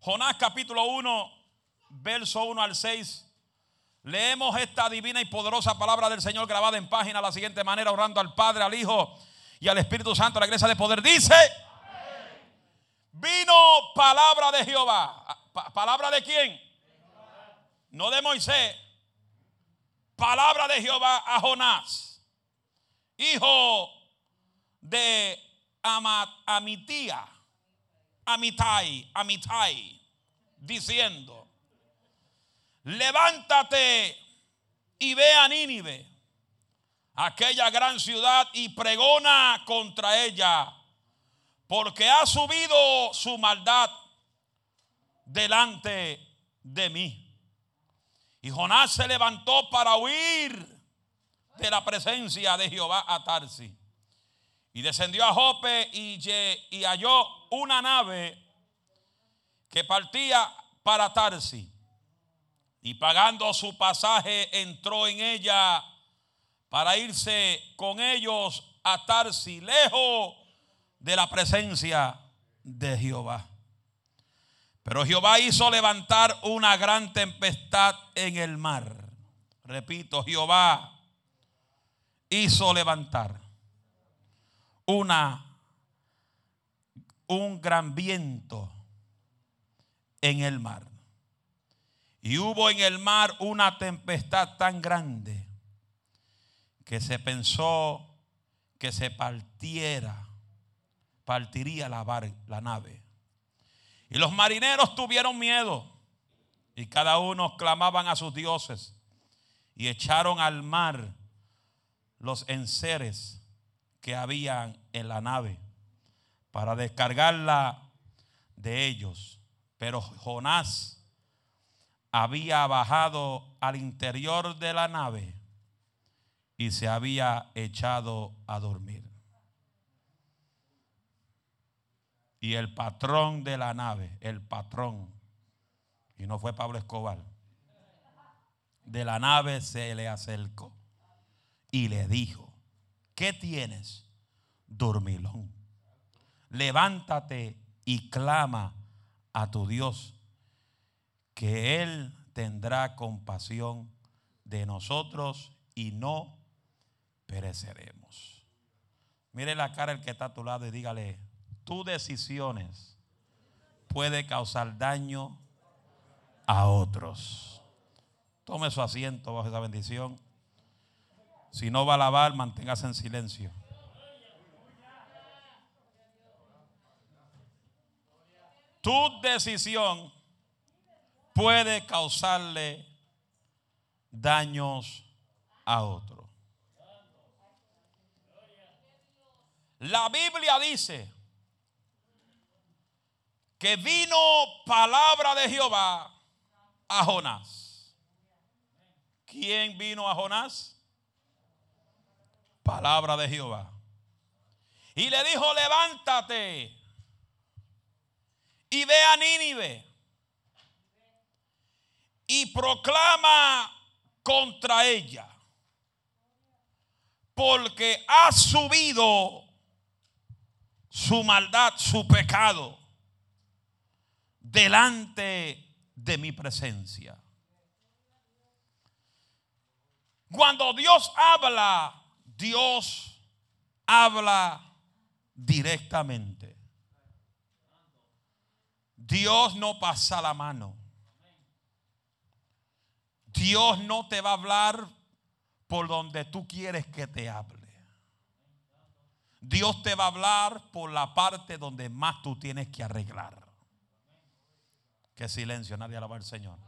Jonás capítulo 1, verso 1 al 6. Leemos esta divina y poderosa palabra del Señor grabada en página de la siguiente manera, orando al Padre, al Hijo y al Espíritu Santo, la iglesia de poder. Dice, vino palabra de Jehová. Pa- ¿Palabra de quién? No de Moisés. Palabra de Jehová a Jonás, hijo de Amitía, Amitai, Amitai, diciendo, levántate y ve a Nínive, aquella gran ciudad, y pregona contra ella, porque ha subido su maldad delante de mí. Y Jonás se levantó para huir de la presencia de Jehová a Tarsi. Y descendió a Jope y, y halló una nave que partía para Tarsi. Y pagando su pasaje entró en ella para irse con ellos a Tarsi, lejos de la presencia de Jehová. Pero Jehová hizo levantar una gran tempestad en el mar. Repito, Jehová hizo levantar una un gran viento en el mar. Y hubo en el mar una tempestad tan grande que se pensó que se partiera, partiría la, la nave. Y los marineros tuvieron miedo y cada uno clamaban a sus dioses y echaron al mar los enseres que habían en la nave para descargarla de ellos. Pero Jonás había bajado al interior de la nave y se había echado a dormir. Y el patrón de la nave, el patrón, y no fue Pablo Escobar, de la nave se le acercó y le dijo, ¿qué tienes, dormilón? Levántate y clama a tu Dios, que Él tendrá compasión de nosotros y no pereceremos. Mire la cara el que está a tu lado y dígale, tus decisiones puede causar daño a otros. Tome su asiento bajo esa bendición. Si no va a lavar, manténgase en silencio. Tu decisión puede causarle daños a otro. La Biblia dice que vino palabra de Jehová a Jonás. ¿Quién vino a Jonás? Palabra de Jehová. Y le dijo, levántate y ve a Nínive y proclama contra ella, porque ha subido su maldad, su pecado, delante de mi presencia. Cuando Dios habla, Dios habla directamente. Dios no pasa la mano. Dios no te va a hablar por donde tú quieres que te hable. Dios te va a hablar por la parte donde más tú tienes que arreglar. Qué silencio, nadie alaba al Señor.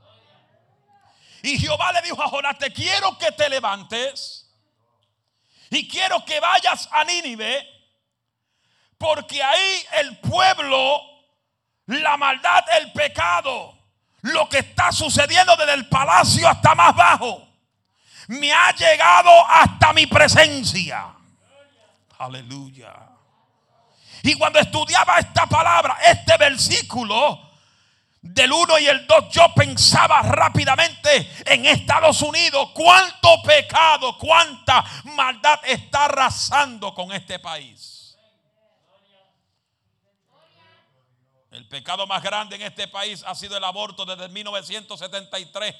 Y Jehová le dijo a Jonás, te quiero que te levantes y quiero que vayas a Nínive, porque ahí el pueblo, la maldad, el pecado, lo que está sucediendo desde el palacio hasta más bajo, me ha llegado hasta mi presencia. Aleluya. Y cuando estudiaba esta palabra, este versículo, del 1 y el 2 yo pensaba rápidamente en Estados Unidos cuánto pecado, cuánta maldad está arrasando con este país. El pecado más grande en este país ha sido el aborto desde 1973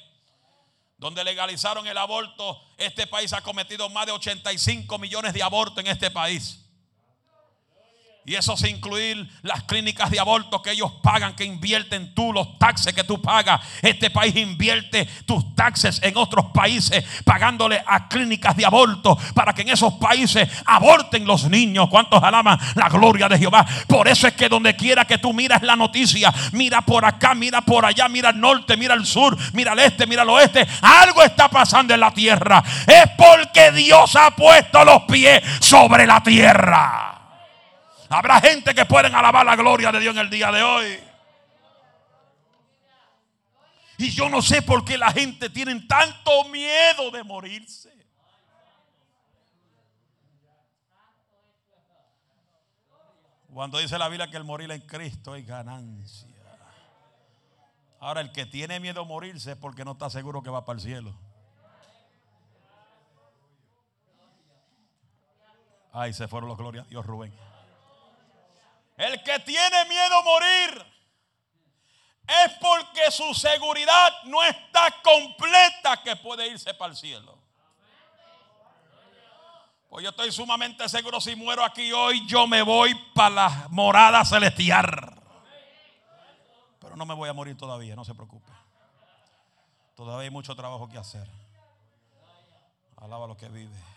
donde legalizaron el aborto, este país ha cometido más de 85 millones de abortos en este país. Y eso sin incluir las clínicas de aborto que ellos pagan, que invierten tú, los taxes que tú pagas. Este país invierte tus taxes en otros países, pagándole a clínicas de aborto para que en esos países aborten los niños. ¿Cuántos alaban la gloria de Jehová? Por eso es que donde quiera que tú miras la noticia, mira por acá, mira por allá, mira al norte, mira al sur, mira al este, mira al oeste. Algo está pasando en la tierra. Es porque Dios ha puesto los pies sobre la tierra. Habrá gente que pueden alabar la gloria de Dios en el día de hoy. Y yo no sé por qué la gente tiene tanto miedo de morirse. Cuando dice la Biblia que el morir en Cristo es ganancia. Ahora, el que tiene miedo a morirse es porque no está seguro que va para el cielo. Ay, se fueron los glorias. Dios, Rubén. El que tiene miedo a morir es porque su seguridad no está completa que puede irse para el cielo. Pues yo estoy sumamente seguro si muero aquí hoy, yo me voy para la morada celestial. Pero no me voy a morir todavía, no se preocupe. Todavía hay mucho trabajo que hacer. Alaba lo que vive.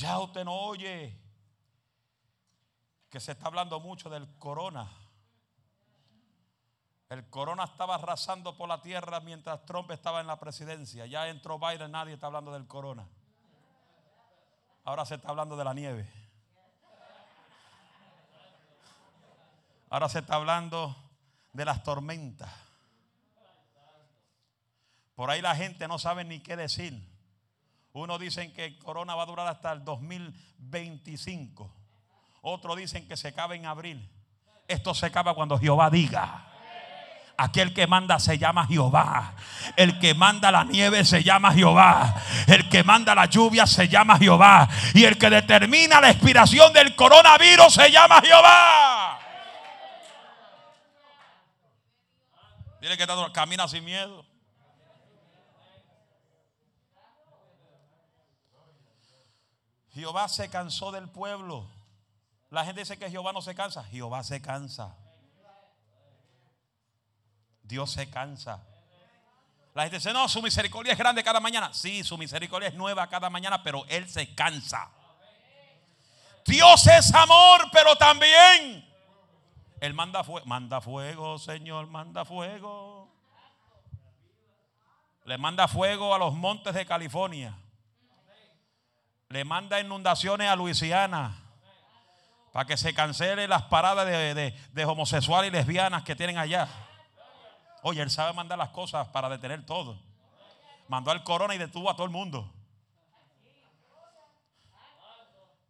Ya usted no oye que se está hablando mucho del corona. El corona estaba arrasando por la tierra mientras Trump estaba en la presidencia. Ya entró Biden, nadie está hablando del corona. Ahora se está hablando de la nieve. Ahora se está hablando de las tormentas. Por ahí la gente no sabe ni qué decir. Uno dicen que el corona va a durar hasta el 2025. Otros dicen que se acaba en abril. Esto se acaba cuando Jehová diga. Aquel que manda se llama Jehová. El que manda la nieve se llama Jehová. El que manda la lluvia se llama Jehová. Y el que determina la expiración del coronavirus se llama Jehová. Dile que camina sin miedo. Jehová se cansó del pueblo. La gente dice que Jehová no se cansa. Jehová se cansa. Dios se cansa. La gente dice, no, su misericordia es grande cada mañana. Sí, su misericordia es nueva cada mañana, pero Él se cansa. Dios es amor, pero también Él manda fuego. Manda fuego, Señor, manda fuego. Le manda fuego a los montes de California le manda inundaciones a Luisiana para que se cancele las paradas de, homosexuales y lesbianas que tienen allá. Oye, él sabe mandar las cosas para detener todo. Mandó al corona y detuvo a todo el mundo.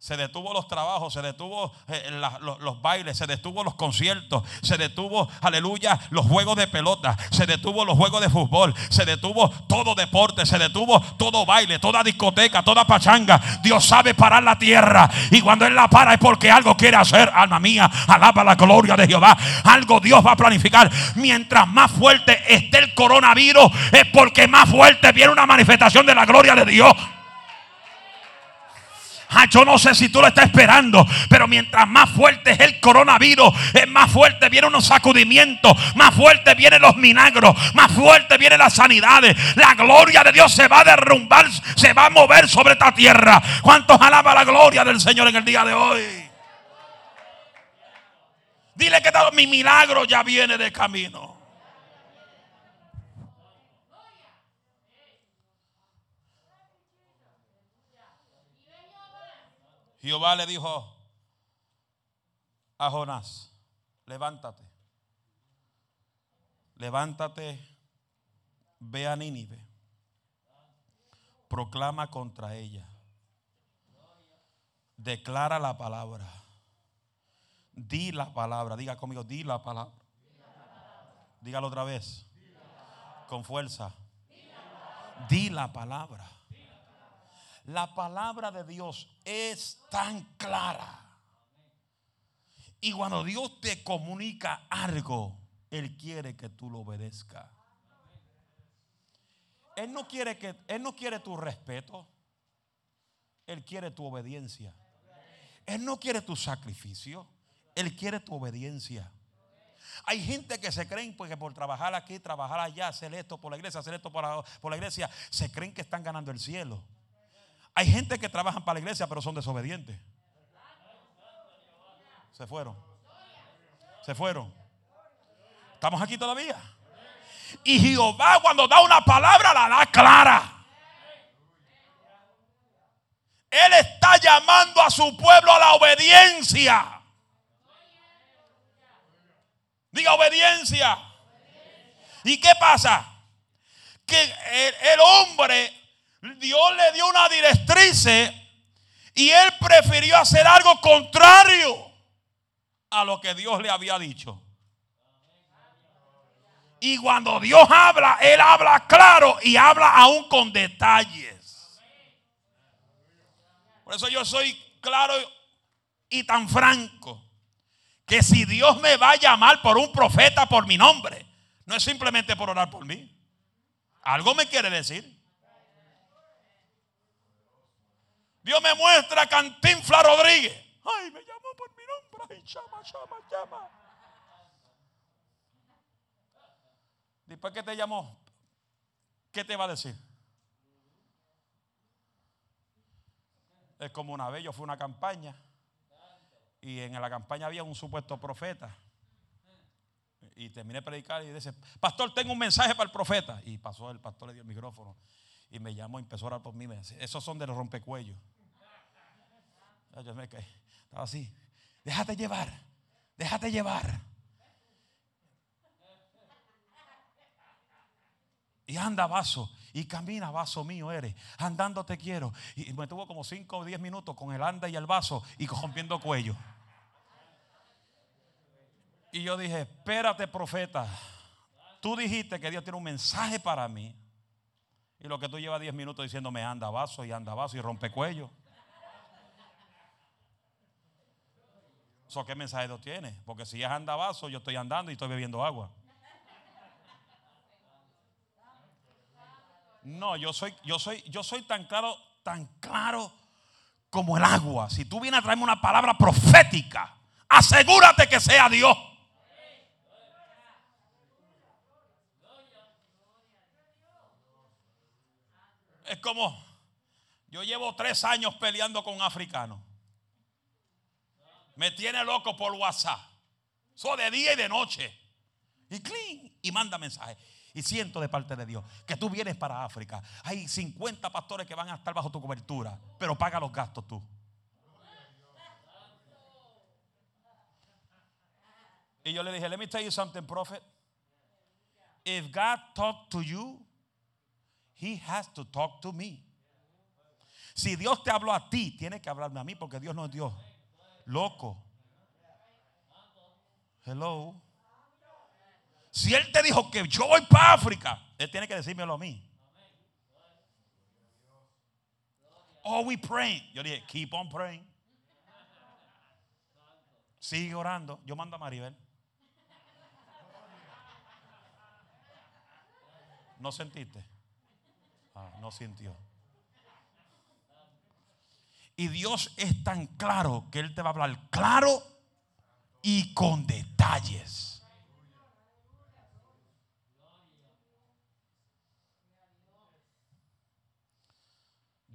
Se detuvo los trabajos, se detuvo eh, los, bailes, se detuvo los conciertos, se detuvo, aleluya, los juegos de pelota, se detuvo los juegos de fútbol, se detuvo todo deporte, se detuvo todo baile, toda discoteca, toda pachanga. Dios sabe parar la tierra y cuando Él la para es porque algo quiere hacer. Alma mía, alaba la gloria de Jehová. Algo Dios va a planificar. Mientras más fuerte esté el coronavirus es porque más fuerte viene una manifestación de la gloria de Dios. Ah, yo no sé si tú lo estás esperando, pero mientras más fuerte es el coronavirus, es más fuerte vienen unos sacudimientos, más fuerte vienen los milagros, más fuerte vienen las sanidades. La gloria de Dios se va a derrumbar, se va a mover sobre esta tierra. ¿Cuántos alaba la gloria del Señor en el día de hoy? Dile que mi milagro ya viene de camino. Jehová le dijo a Jonás, levántate, levántate, ve a Nínive, proclama contra ella, declara la palabra, di la palabra, diga conmigo, di la palabra, dígalo otra vez, con fuerza, di la palabra. La palabra de Dios es tan clara Y cuando Dios te comunica algo, Él quiere que tú lo obedezcas. Él no quiere que Él no quiere tu respeto. Él quiere tu obediencia. Él no quiere tu sacrificio. Él quiere tu obediencia. Hay gente que se creen porque por trabajar aquí, trabajar allá, hacer esto por la iglesia, hacer esto por la, por la iglesia, se creen que están ganando el cielo. Hay gente que trabajan para la iglesia pero son desobedientes. Se fueron. Se fueron. ¿Estamos aquí todavía? Y Jehová cuando da una palabra la da clara. Él está llamando a su pueblo a la obediencia. Diga obediencia. ¿Y qué pasa? Que el, hombre, Dios le dio una directriz y él prefirió hacer algo contrario a lo que Dios le había dicho. Y cuando Dios habla, Él habla claro y habla aún con detalles. Por eso yo soy claro y tan franco que si Dios me va a llamar por un profeta por mi nombre, no es simplemente por orar por mí. Algo me quiere decir. Dios me muestra a Cantinfla Rodríguez. Ay, me llamó por mi nombre. Ay, llama, llama, llama. Después que te llamó, ¿qué te va a decir? Es como una vez yo fui a una campaña y en la campaña había un supuesto profeta. Y terminé de predicar y dice, pastor, tengo un mensaje para el profeta. Y pasó el pastor, le dio el micrófono y me llamó y empezó a orar por mí. Me dice, esos son de los rompecuellos. Yo me caí. Estaba así. Déjate llevar. Déjate llevar. Y anda vaso. Y camina vaso mío eres. Andando te quiero. Y me tuvo como 5 o 10 minutos con el anda y el vaso y rompiendo cuello. Y yo dije, espérate profeta. Tú dijiste que Dios tiene un mensaje para mí. Y lo que tú llevas 10 minutos diciéndome anda vaso y anda vaso y rompe cuello. ¿Qué mensaje Dios tiene? Porque si es anda vaso, yo estoy andando y estoy bebiendo agua. No, yo soy, yo soy, yo soy tan claro, tan claro como el agua. Si tú vienes a traerme una palabra profética, asegúrate que sea Dios. Es como, yo llevo tres años peleando con un africano. Me tiene loco por WhatsApp. Eso de día y de noche. Y clean. Y manda mensajes. Y siento de parte de Dios que tú vienes para África. Hay 50 pastores que van a estar bajo tu cobertura, pero paga los gastos tú. Y yo le dije, let me tell you something, prophet. If God talked to you, He has to talk to me. Si Dios te habló a ti, tiene que hablarme a mí porque Dios no es Dios. Loco. Hello. Si Él te dijo que yo voy para África, Él tiene que decírmelo a mí. Oh, we praying. Yo dije, keep on praying. Sigue orando. Yo mando a Maribel. ¿No sentiste? Ah, no sintió. Y Dios es tan claro que Él te va a hablar claro y con detalles.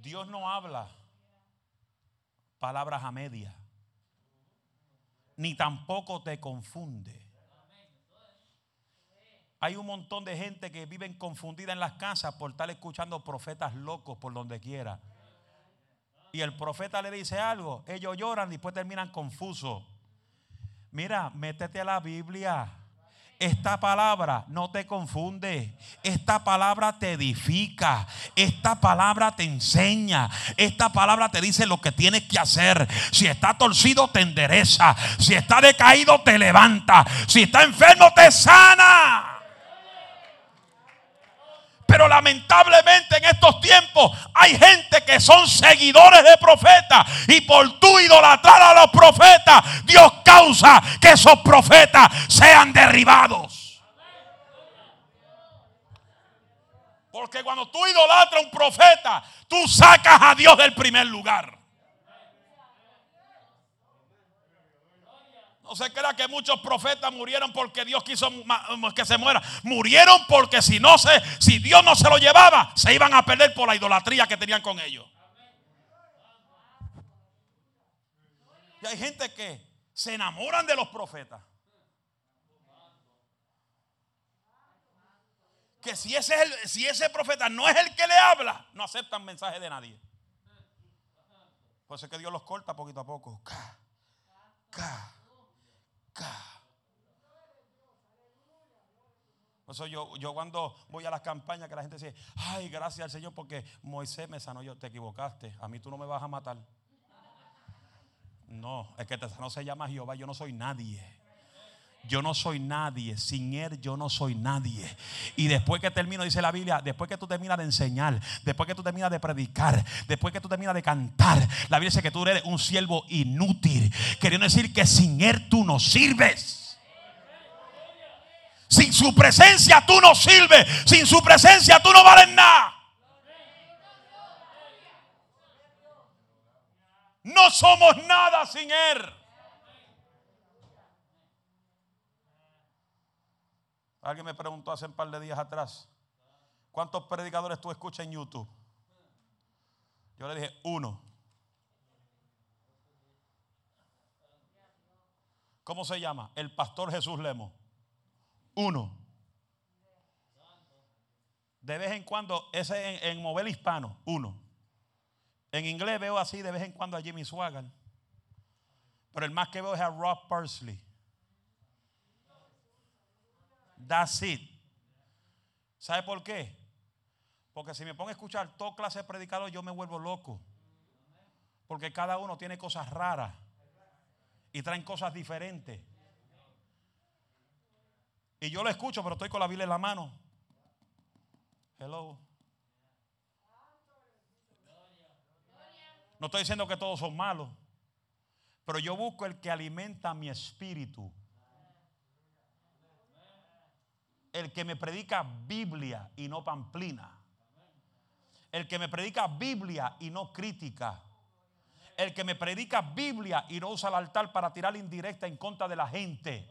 Dios no habla palabras a media, ni tampoco te confunde. Hay un montón de gente que viven confundida en las casas por estar escuchando profetas locos por donde quiera. Y el profeta le dice algo, ellos lloran y después terminan confusos. Mira, métete a la Biblia. Esta palabra no te confunde. Esta palabra te edifica. Esta palabra te enseña. Esta palabra te dice lo que tienes que hacer. Si está torcido, te endereza. Si está decaído, te levanta. Si está enfermo, te sana. Pero lamentablemente en estos tiempos hay gente que son seguidores de profetas. Y por tu idolatrar a los profetas, Dios causa que esos profetas sean derribados. Porque cuando tú idolatras a un profeta, tú sacas a Dios del primer lugar. No se crea que muchos profetas murieron porque Dios quiso que se muera. Murieron porque si no se, si Dios no se lo llevaba, se iban a perder por la idolatría que tenían con ellos. Y hay gente que se enamoran de los profetas. Que si ese, si ese profeta no es el que le habla, no aceptan mensaje de nadie. Por eso es que Dios los corta poquito a poco. Por eso yo, yo cuando voy a las campañas que la gente dice, ay, gracias al Señor porque Moisés me sanó. Yo, te equivocaste. A mí tú no me vas a matar. No, es que te sanó se llama Jehová. Yo no soy nadie. Yo no soy nadie. Sin Él yo no soy nadie. Y después que termino, dice la Biblia, después que tú terminas de enseñar, después que tú terminas de predicar, después que tú terminas de cantar, la Biblia dice que tú eres un siervo inútil. Queriendo decir que sin Él tú no sirves. Sin su presencia tú no sirves. Sin su presencia tú no vales nada. No somos nada sin Él. Alguien me preguntó hace un par de días atrás, ¿cuántos predicadores tú escuchas en YouTube? Yo le dije, uno. ¿Cómo se llama? El pastor Jesús Lemo. Uno. De vez en cuando, ese en, en hispano, uno. En inglés veo así de vez en cuando a Jimmy Swagger. Pero el más que veo es a Rob Parsley. That's it. ¿Sabe por qué? Porque si me pongo a escuchar toda clase de predicadores, yo me vuelvo loco. Porque cada uno tiene cosas raras y traen cosas diferentes. Y yo lo escucho, pero estoy con la Biblia en la mano. Hello. No estoy diciendo que todos son malos, pero yo busco el que alimenta mi espíritu. El que me predica Biblia y no pamplina. El que me predica Biblia y no crítica. El que me predica Biblia y no usa el altar para tirar indirecta en contra de la gente.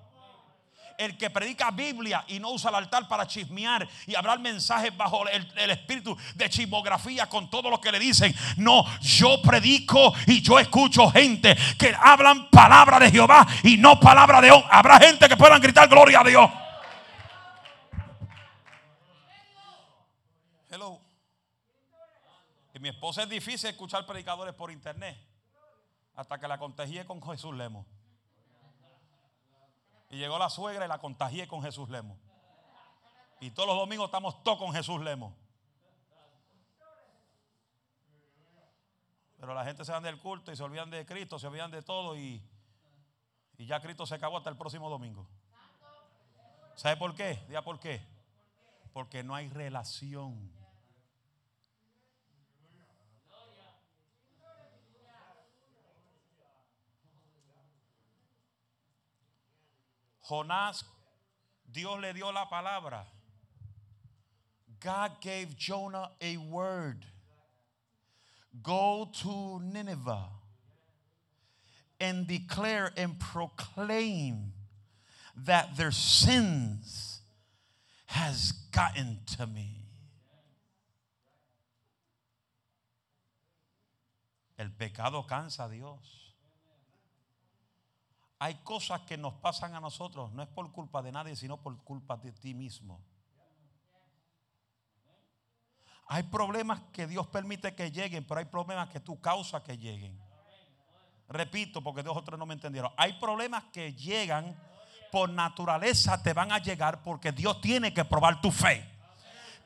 El que predica Biblia y no usa el altar para chismear y hablar mensajes bajo el, espíritu de chismografía con todo lo que le dicen. No, yo predico y yo escucho gente que hablan palabra de Jehová y no palabra de hombre. Habrá gente que puedan gritar gloria a Dios. Y mi esposa es difícil escuchar predicadores por internet. Hasta que la contagié con Jesús Lemo. Y llegó la suegra y la contagié con Jesús Lemo. Y todos los domingos estamos todos con Jesús Lemo. Pero la gente se van del culto y se olvidan de Cristo, se olvidan de todo y, y ya Cristo se acabó hasta el próximo domingo. ¿Sabe por qué? Diga por qué. Porque no hay relación. Jonás, Dios le dio la palabra. God gave Jonah a word. Go to Nineveh and declare and proclaim that their sins has gotten to me. El pecado cansa a Dios. Hay cosas que nos pasan a nosotros, no es por culpa de nadie, sino por culpa de ti mismo. Hay problemas que Dios permite que lleguen, pero hay problemas que tú causas que lleguen. Repito, porque dos otros no me entendieron. Hay problemas que llegan por naturaleza, te van a llegar porque Dios tiene que probar tu fe.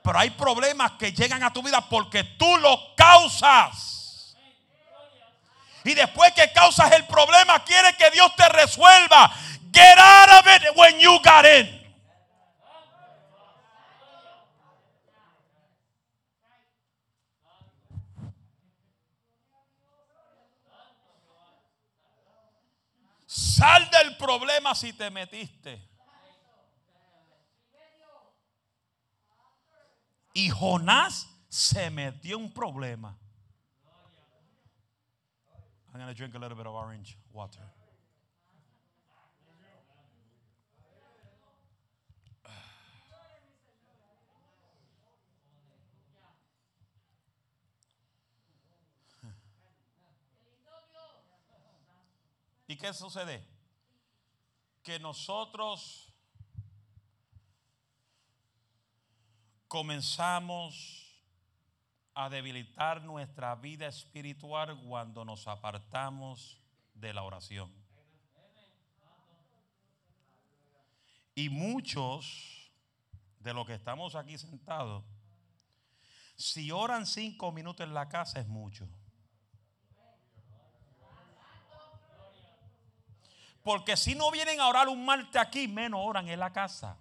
Pero hay problemas que llegan a tu vida porque tú los causas. Y después que causas el problema, quiere que Dios te resuelva. Get out of it when you got in. Sal del problema si te metiste. Y Jonás se metió un problema. I'm going to drink a little bit of orange water. ¿Y qué sucede? Que nosotros comenzamos a debilitar nuestra vida espiritual cuando nos apartamos de la oración. Y muchos de los que estamos aquí sentados, si oran cinco minutos en la casa es mucho. Porque si no vienen a orar un martes aquí, menos oran en la casa.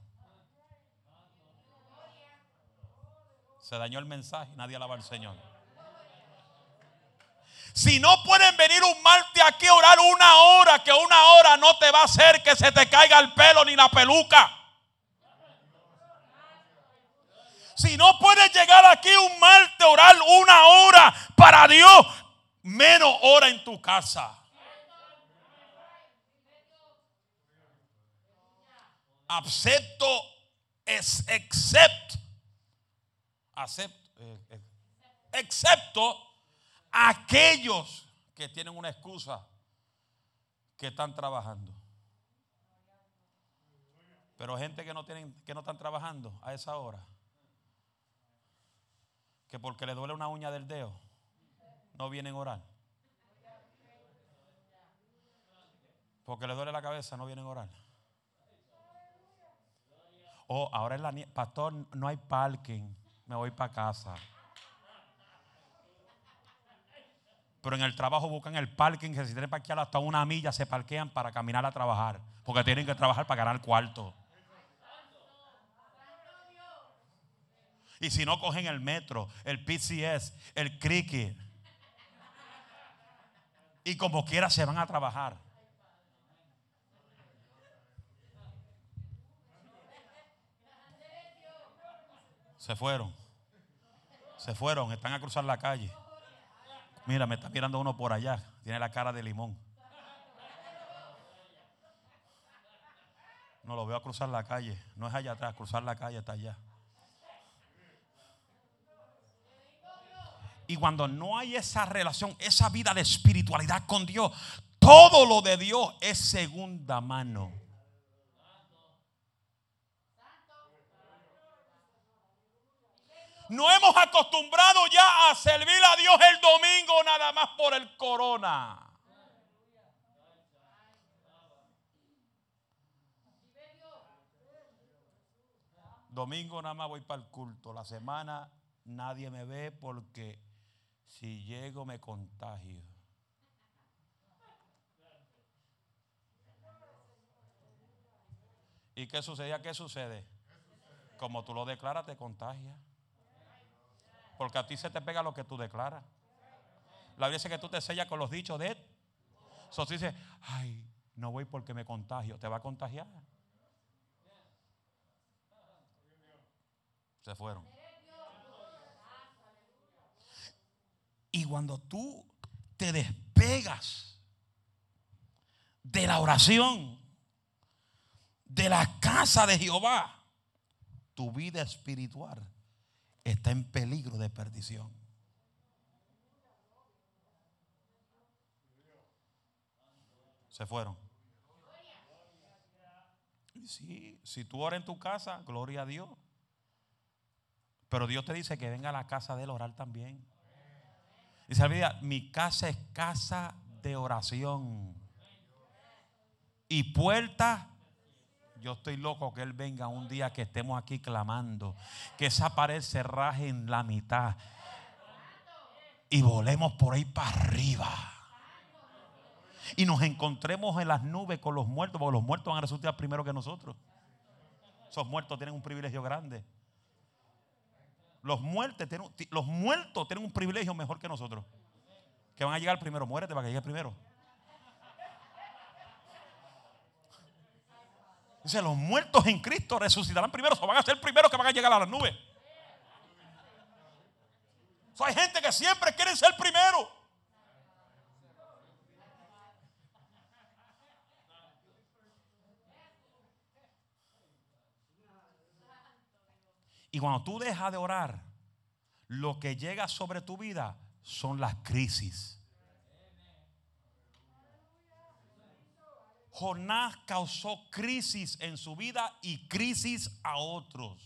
Se dañó el mensaje, nadie alaba al Señor. Si no pueden venir un martes aquí a orar una hora, que una hora no te va a hacer que se te caiga el pelo ni la peluca. Si no puedes llegar aquí un martes a orar una hora para Dios, menos hora en tu casa. acepto es excepto eh, eh, excepto aquellos que tienen una excusa que están trabajando. Pero gente que no tienen que no están trabajando a esa hora que porque le duele una uña del dedo no vienen a orar. Porque le duele la cabeza no vienen a orar. Oh, ahora es la pastor, no hay parking, me voy para casa. Pero en el trabajo buscan el parking, que si tienen que parquear hasta una milla, se parquean para caminar a trabajar. Porque tienen que trabajar para ganar cuarto. Y si no cogen el metro, el PCS, el cricket. Y como quiera se van a trabajar. Se fueron. Se fueron, están a cruzar la calle. Mira, me está mirando uno por allá. Tiene la cara de limón. No lo veo a cruzar la calle. No es allá atrás, cruzar la calle está allá. Y cuando no hay esa relación, esa vida de espiritualidad con Dios, todo lo de Dios es segunda mano. No hemos acostumbrado ya a servir a Dios el domingo nada más por el corona. Domingo nada más voy para el culto. La semana nadie me ve porque si llego me contagio. ¿Y qué sucedía? ¿Qué sucede? Como tú lo declaras, te contagia. Porque a ti se te pega lo que tú declaras. La Biblia dice que tú te sellas con los dichos de él. So, tú dices, ay, no voy porque me contagio. Te va a contagiar. Se fueron. Y cuando tú te despegas de la oración, de la casa de Jehová, tu vida espiritual está en peligro de perdición. Se fueron. Sí, si tú oras en tu casa, gloria a Dios. Pero Dios te dice que venga a la casa del orar también. Dice la mi casa es casa de oración. Y puerta yo estoy loco que Él venga un día que estemos aquí clamando. Que esa pared se raje en la mitad. Y volemos por ahí para arriba. Y nos encontremos en las nubes con los muertos. Porque los muertos van a resultar primero que nosotros. Esos muertos tienen un privilegio grande. Los, muertos tienen, un privilegio mejor que nosotros. Que van a llegar primero. Muérete para que llegue primero. Dice, los muertos en Cristo resucitarán primero, o van a ser primeros que van a llegar a las nubes. Hay gente que siempre quiere ser primero. Y cuando tú dejas de orar, lo que llega sobre tu vida son las crisis. Jonás causó crisis en su vida y crisis a otros.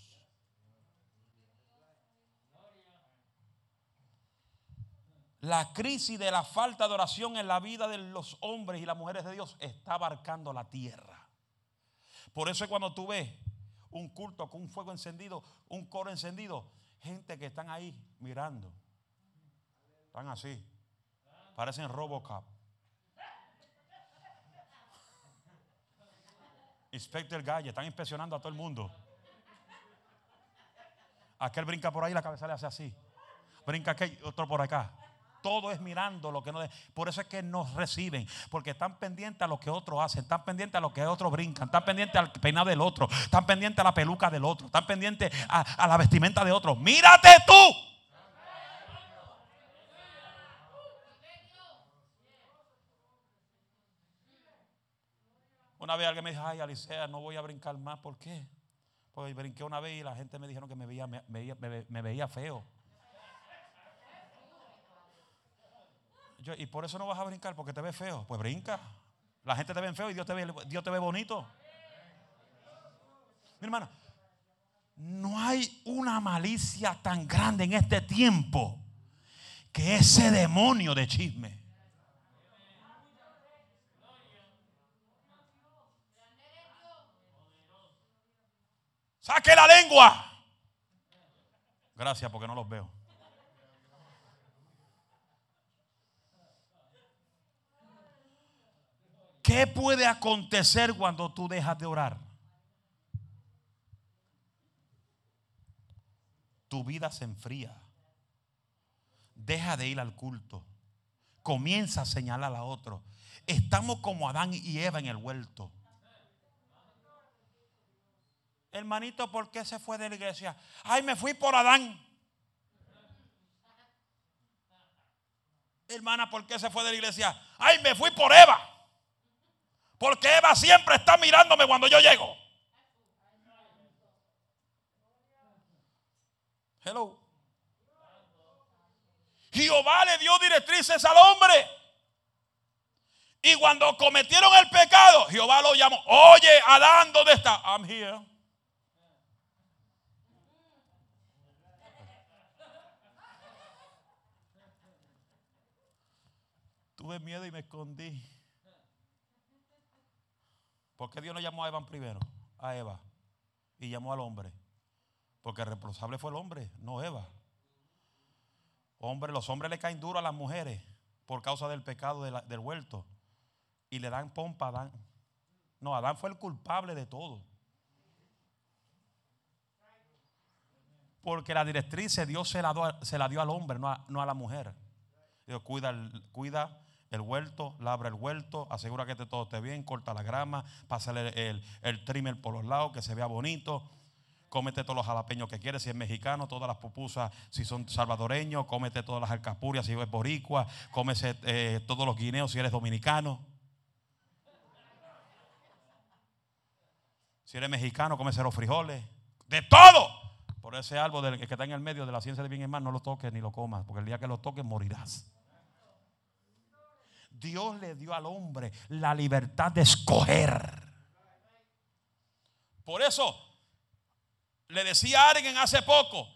La crisis de la falta de oración en la vida de los hombres y las mujeres de Dios está abarcando la tierra. Por eso es cuando tú ves un culto con un fuego encendido, un coro encendido, gente que están ahí mirando. Están así. Parecen Robocop. Inspector Galle, están inspeccionando a todo el mundo. Aquel brinca por ahí, la cabeza le hace así. Brinca aquel, otro por acá. Todo es mirando lo que no. Por eso es que nos reciben. Porque están pendientes a lo que otros hacen. Están pendientes a lo que otros brincan. Están pendientes al peinado del otro. Están pendientes a la peluca del otro. Están pendientes a, a la vestimenta de otro. Mírate tú. Una vez alguien me dijo, ay Alicia, no voy a brincar más. ¿Por qué? Porque brinqué una vez y la gente me dijeron que me veía, me, veía, feo. y por eso no vas a brincar, porque te ve feo. Pues brinca. La gente te ve feo y Dios te ve, Dios te ve bonito. Mi hermano, no hay una malicia tan grande en este tiempo que ese demonio de chisme. Saque la lengua. Gracias porque no los veo. ¿Qué puede acontecer cuando tú dejas de orar? Tu vida se enfría. Deja de ir al culto. Comienza a señalar a otro. Estamos como Adán y Eva en el huerto. Hermanito, ¿por qué se fue de la iglesia? Ay, me fui por Adán. Hermana, ¿por qué se fue de la iglesia? Ay, me fui por Eva. Porque Eva siempre está mirándome cuando yo llego. Hello. Jehová le dio directrices al hombre. Y cuando cometieron el pecado, Jehová lo llamó. Oye, Adán, ¿dónde está? I'm here. Tuve miedo y me escondí. ¿Por qué Dios no llamó a Eva primero? A Eva. Y llamó al hombre. Porque el responsable fue el hombre, no Eva. Hombre, los hombres le caen duro a las mujeres por causa del pecado del huerto. Y le dan pompa a Adán. No, Adán fue el culpable de todo. Porque la directriz Dios se la, dio, se la dio al hombre, no a, no a la mujer. Dios cuida, cuida el huerto, labra el huerto, asegura que todo esté bien, corta la grama, pásale el, el, trimmer por los lados, que se vea bonito. Cómete todos los jalapeños que quieres, si es mexicano, todas las pupusas, si son salvadoreños, cómete todas las alcapurias, si es boricua, cómese eh, todos los guineos, si eres dominicano. Si eres mexicano, cómese los frijoles, de todo. Por ese árbol del que está en el medio de la ciencia de bien y no lo toques ni lo comas, porque el día que lo toques morirás. Dios le dio al hombre la libertad de escoger. Por eso le decía a alguien hace poco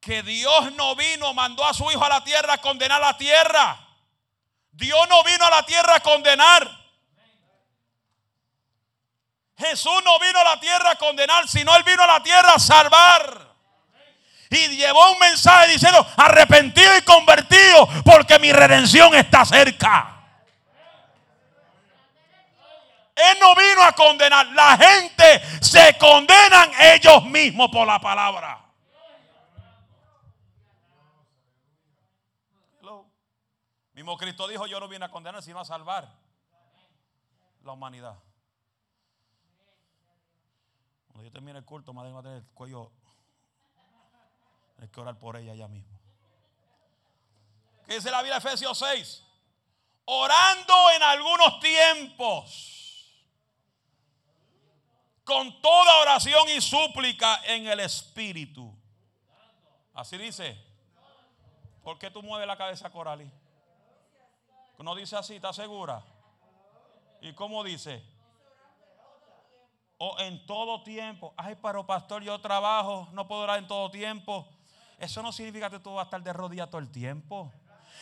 que Dios no vino, mandó a su hijo a la tierra a condenar la tierra. Dios no vino a la tierra a condenar. Jesús no vino a la tierra a condenar, sino Él vino a la tierra a salvar. Y llevó un mensaje diciendo, arrepentido y convertido, porque mi redención está cerca. Él no vino a condenar. La gente se condenan ellos mismos por la palabra. Mismo Cristo dijo, yo no vine a condenar, sino a salvar la humanidad. termine el culto, madre va a tener el cuello. Hay que orar por ella ya mismo. ¿Qué dice la Biblia Efesios 6? Orando en algunos tiempos. Con toda oración y súplica en el Espíritu. Así dice. ¿Por qué tú mueves la cabeza, Corali? No dice así, ¿estás segura? ¿Y cómo dice? O en todo tiempo. Ay, pero pastor, yo trabajo, no puedo orar en todo tiempo. Eso no significa que tú vas a estar de rodillas todo el tiempo.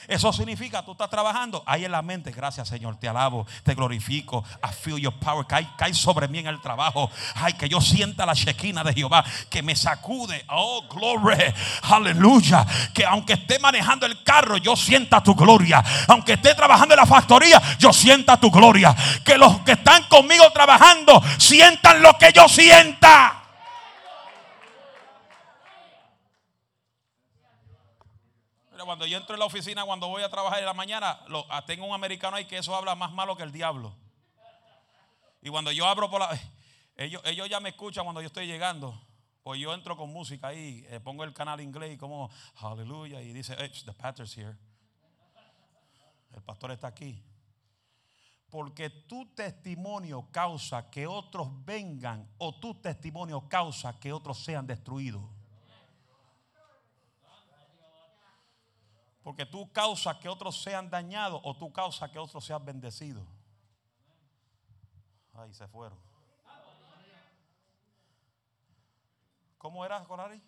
Eso significa, tú estás trabajando ahí en la mente. Gracias, Señor. Te alabo, te glorifico. I feel your power. Cae, sobre mí en el trabajo. Ay, que yo sienta la chequina de Jehová que me sacude. Oh, glory. Aleluya. Que aunque esté manejando el carro, yo sienta tu gloria. Aunque esté trabajando en la factoría, yo sienta tu gloria. Que los que están conmigo trabajando sientan lo que yo sienta. Cuando yo entro en la oficina, cuando voy a trabajar en la mañana, ah, tengo un americano ahí que eso habla más malo que el diablo. Y cuando yo abro por la... Ellos, ellos ya me escuchan cuando yo estoy llegando. Pues yo entro con música ahí, eh, pongo el canal inglés y como, aleluya, y dice, the pastor's. El pastor está aquí. Porque tu testimonio causa que otros vengan o tu testimonio causa que otros sean destruidos. Porque tú causas que otros sean dañados o tú causas que otros sean bendecidos. Ahí se fueron. ¿Cómo era, Corari?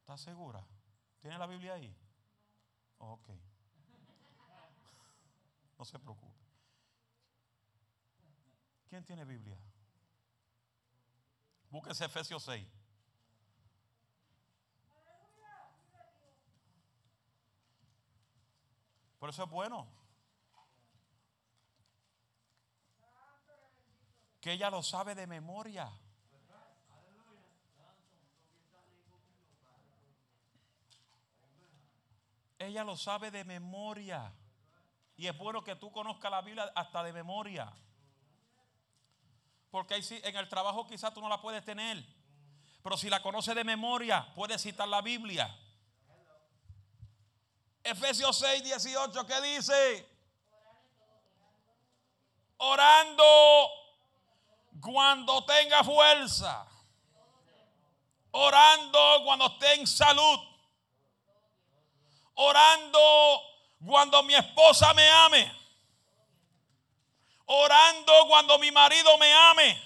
¿Estás segura? ¿Tiene la Biblia ahí? ok. No se preocupe. ¿Quién tiene Biblia? Búsquese Efesios 6. Por eso es bueno. Que ella lo sabe de memoria. Ella lo sabe de memoria. Y es bueno que tú conozcas la Biblia hasta de memoria. Porque en el trabajo quizás tú no la puedes tener. Pero si la conoces de memoria, puedes citar la Biblia. Efesios 6, 18, ¿qué dice? Orando cuando tenga fuerza. Orando cuando esté en salud. Orando cuando mi esposa me ame. Orando cuando mi marido me ame.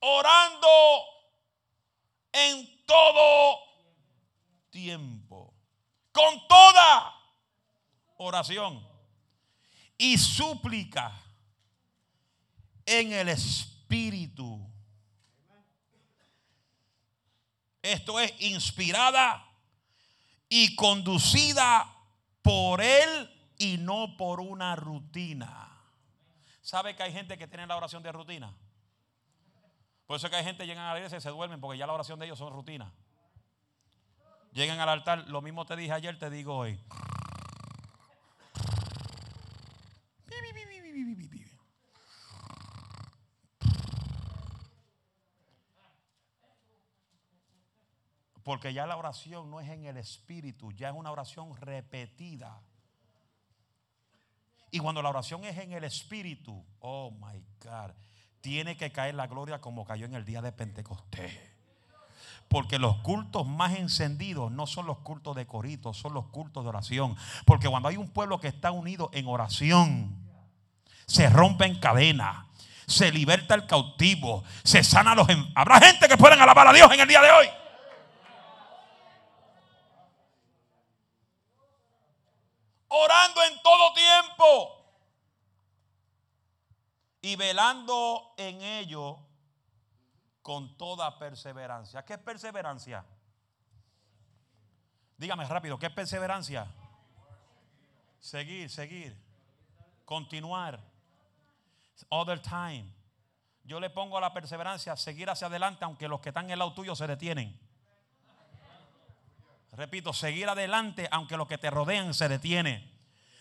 Orando en todo tiempo. Con toda oración y súplica en el Espíritu. Esto es inspirada y conducida por Él y no por una rutina. ¿Sabe que hay gente que tiene la oración de rutina? Por eso es que hay gente que llegan a la iglesia y se duermen porque ya la oración de ellos son rutina. Llegan al altar, lo mismo te dije ayer, te digo hoy. Porque ya la oración no es en el espíritu, ya es una oración repetida. Y cuando la oración es en el espíritu, oh my God, tiene que caer la gloria como cayó en el día de Pentecostés. Porque los cultos más encendidos no son los cultos de corito, son los cultos de oración. Porque cuando hay un pueblo que está unido en oración, se rompen cadenas, se liberta el cautivo, se sana los... Habrá gente que pueden alabar a Dios en el día de hoy. Orando en todo tiempo y velando en ello con toda perseverancia. ¿Qué es perseverancia? Dígame rápido, ¿qué es perseverancia? Seguir, seguir, continuar. Other time. Yo le pongo a la perseverancia seguir hacia adelante aunque los que están en el lado tuyo se detienen. Repito, seguir adelante aunque los que te rodean se detienen.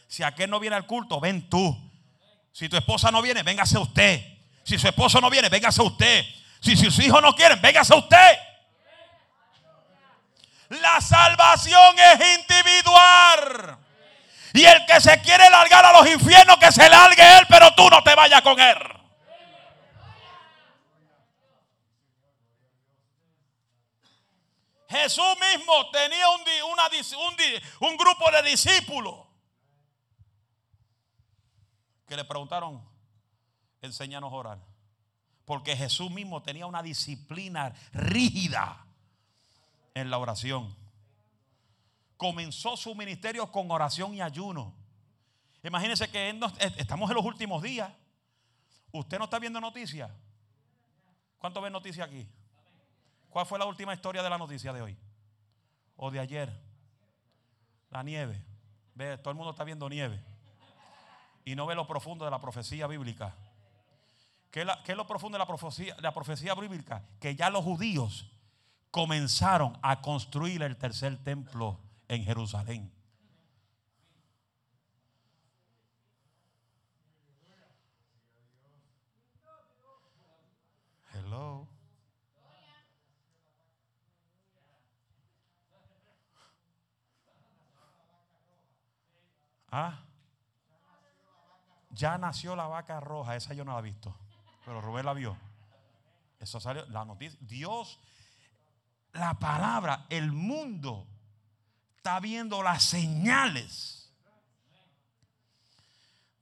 Si aquel no viene al culto, ven tú. Si tu esposa no viene, véngase usted. Si su esposo no viene, véngase usted. Si sus hijos no quieren, véngase usted. La salvación es individual. Y el que se quiere largar a los infiernos, que se largue él, pero tú no te vayas con él. Jesús mismo tenía un, un grupo de discípulos que le preguntaron, enséñanos a orar. Porque Jesús mismo tenía una disciplina rígida en la oración. Comenzó su ministerio con oración y ayuno. Imagínense que estamos en los últimos días. Usted no está viendo noticias. ¿Cuánto ven noticias aquí? ¿Cuál fue la última historia de la noticia de hoy? O de ayer. La nieve. Ve, todo el mundo está viendo nieve y no ve lo profundo de la profecía bíblica. ¿Qué es, lo profundo de la profecía, la profecía bíblica? Que ya los judíos comenzaron a construir el tercer templo en Jerusalén. Hello. Ah. Ya nació la vaca roja, esa yo no la he visto, pero Rubén la vio. Eso salió, la noticia. Dios, la palabra, el mundo está viendo las señales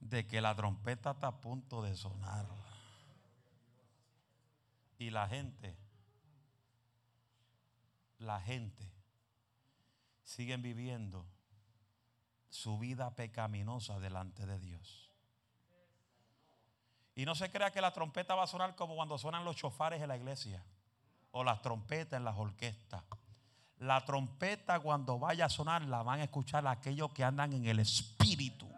de que la trompeta está a punto de sonar. Y la gente, la gente, siguen viviendo su vida pecaminosa delante de Dios. Y no se crea que la trompeta va a sonar como cuando suenan los chofares en la iglesia o las trompetas en las orquestas. La trompeta cuando vaya a sonar la van a escuchar aquellos que andan en el espíritu.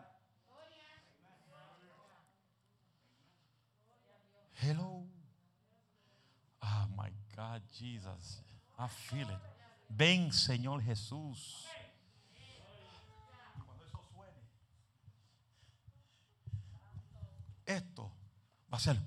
Hello. Oh my God, Jesus. I feel it. Ven, Señor Jesús. Cuando eso suene, esto ser.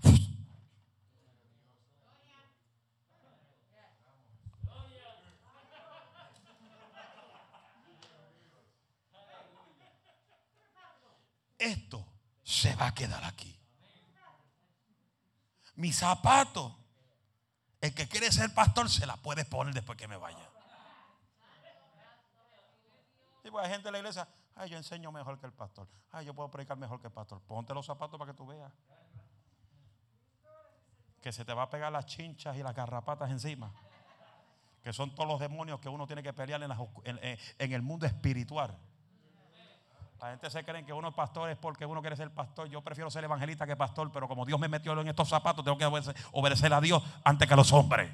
Esto se va a quedar aquí. Mi zapato, el que quiere ser pastor se la puede poner después que me vaya. Y pues hay gente en la iglesia, ay, yo enseño mejor que el pastor. Ay, yo puedo predicar mejor que el pastor. Ponte los zapatos para que tú veas que se te va a pegar las chinchas y las garrapatas encima. Que son todos los demonios que uno tiene que pelear en, el mundo espiritual. La gente se cree que uno es pastor es porque uno quiere ser pastor. Yo prefiero ser evangelista que pastor, pero como Dios me metió en estos zapatos, tengo que obedecer a Dios antes que a los hombres.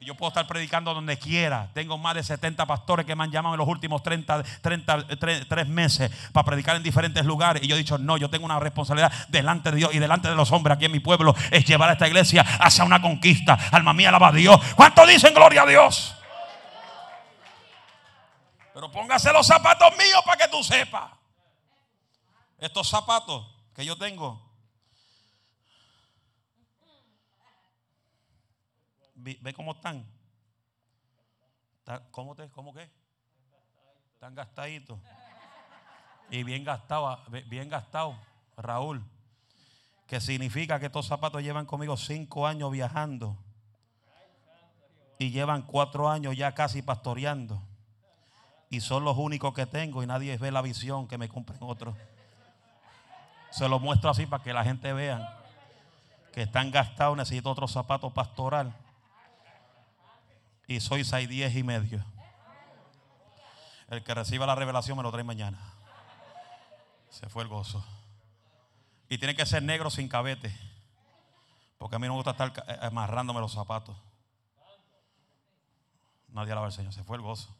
Yo puedo estar predicando donde quiera. Tengo más de 70 pastores que me han llamado en los últimos 30, 30 3, meses para predicar en diferentes lugares. Y yo he dicho, no, yo tengo una responsabilidad delante de Dios y delante de los hombres aquí en mi pueblo. Es llevar a esta iglesia hacia una conquista. Alma mía, alaba a Dios. ¿Cuántos dicen gloria a Dios? Pero póngase los zapatos míos para que tú sepas. Estos zapatos que yo tengo ve cómo están. ¿Cómo, te, ¿Cómo qué? Están gastaditos. Y bien gastado, bien gastado, Raúl. Que significa que estos zapatos llevan conmigo cinco años viajando. Y llevan cuatro años ya casi pastoreando. Y son los únicos que tengo y nadie ve la visión que me compren otros. Se los muestro así para que la gente vea que están gastados. Necesito otro zapato pastoral y soy seis diez y medio. El que reciba la revelación me lo trae mañana. Se fue el gozo. Y tiene que ser negro sin cabete. Porque a mí no me gusta estar eh, amarrándome los zapatos. Nadie alaba al Señor. Se fue el gozo.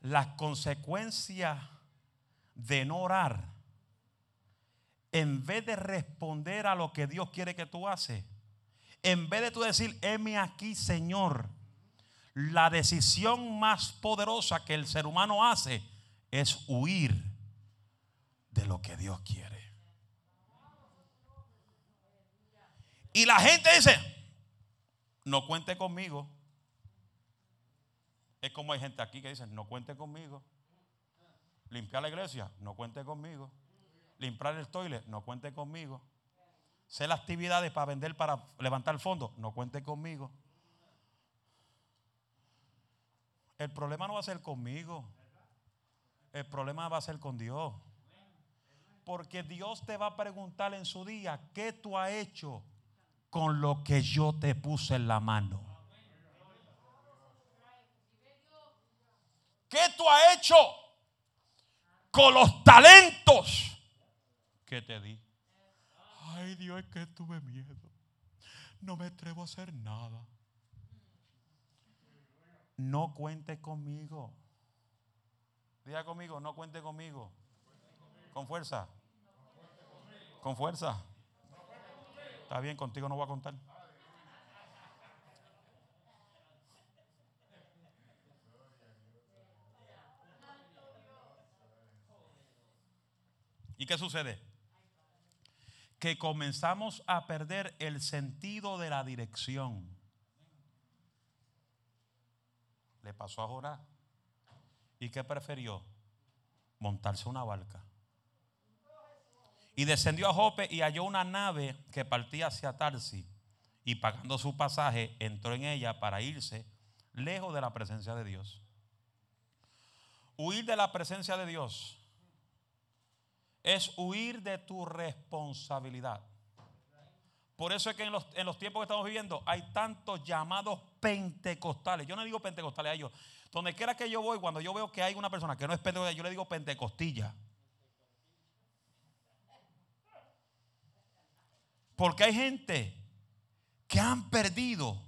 Las consecuencias de no orar en vez de responder a lo que Dios quiere que tú haces, en vez de tú decir, heme aquí, Señor, la decisión más poderosa que el ser humano hace es huir de lo que Dios quiere. Y la gente dice, no cuente conmigo. Es como hay gente aquí que dice, no cuente conmigo. Limpiar la iglesia, no cuente conmigo. Limpiar el toilet, no cuente conmigo. Hacer actividades para vender, para levantar fondos, no cuente conmigo. El problema no va a ser conmigo. El problema va a ser con Dios. Porque Dios te va a preguntar en su día, ¿qué tú has hecho con lo que yo te puse en la mano. ¿Qué tú has hecho con los talentos que te di? Ay Dios, es que tuve miedo. No me atrevo a hacer nada. No cuente conmigo. Diga conmigo, no cuente conmigo. Con fuerza. Con fuerza. Está bien, contigo no voy a contar. ¿Y qué sucede? Que comenzamos a perder el sentido de la dirección. Le pasó a Jorá. ¿Y qué prefirió? Montarse una barca. Y descendió a Jope y halló una nave que partía hacia Tarsi. Y pagando su pasaje, entró en ella para irse lejos de la presencia de Dios. Huir de la presencia de Dios es huir de tu responsabilidad. Por eso es que en los, en los, tiempos que estamos viviendo hay tantos llamados pentecostales. Yo no digo pentecostales a ellos. Donde quiera que yo voy, cuando yo veo que hay una persona que no es pentecostal, yo le digo pentecostilla. Porque hay gente que han perdido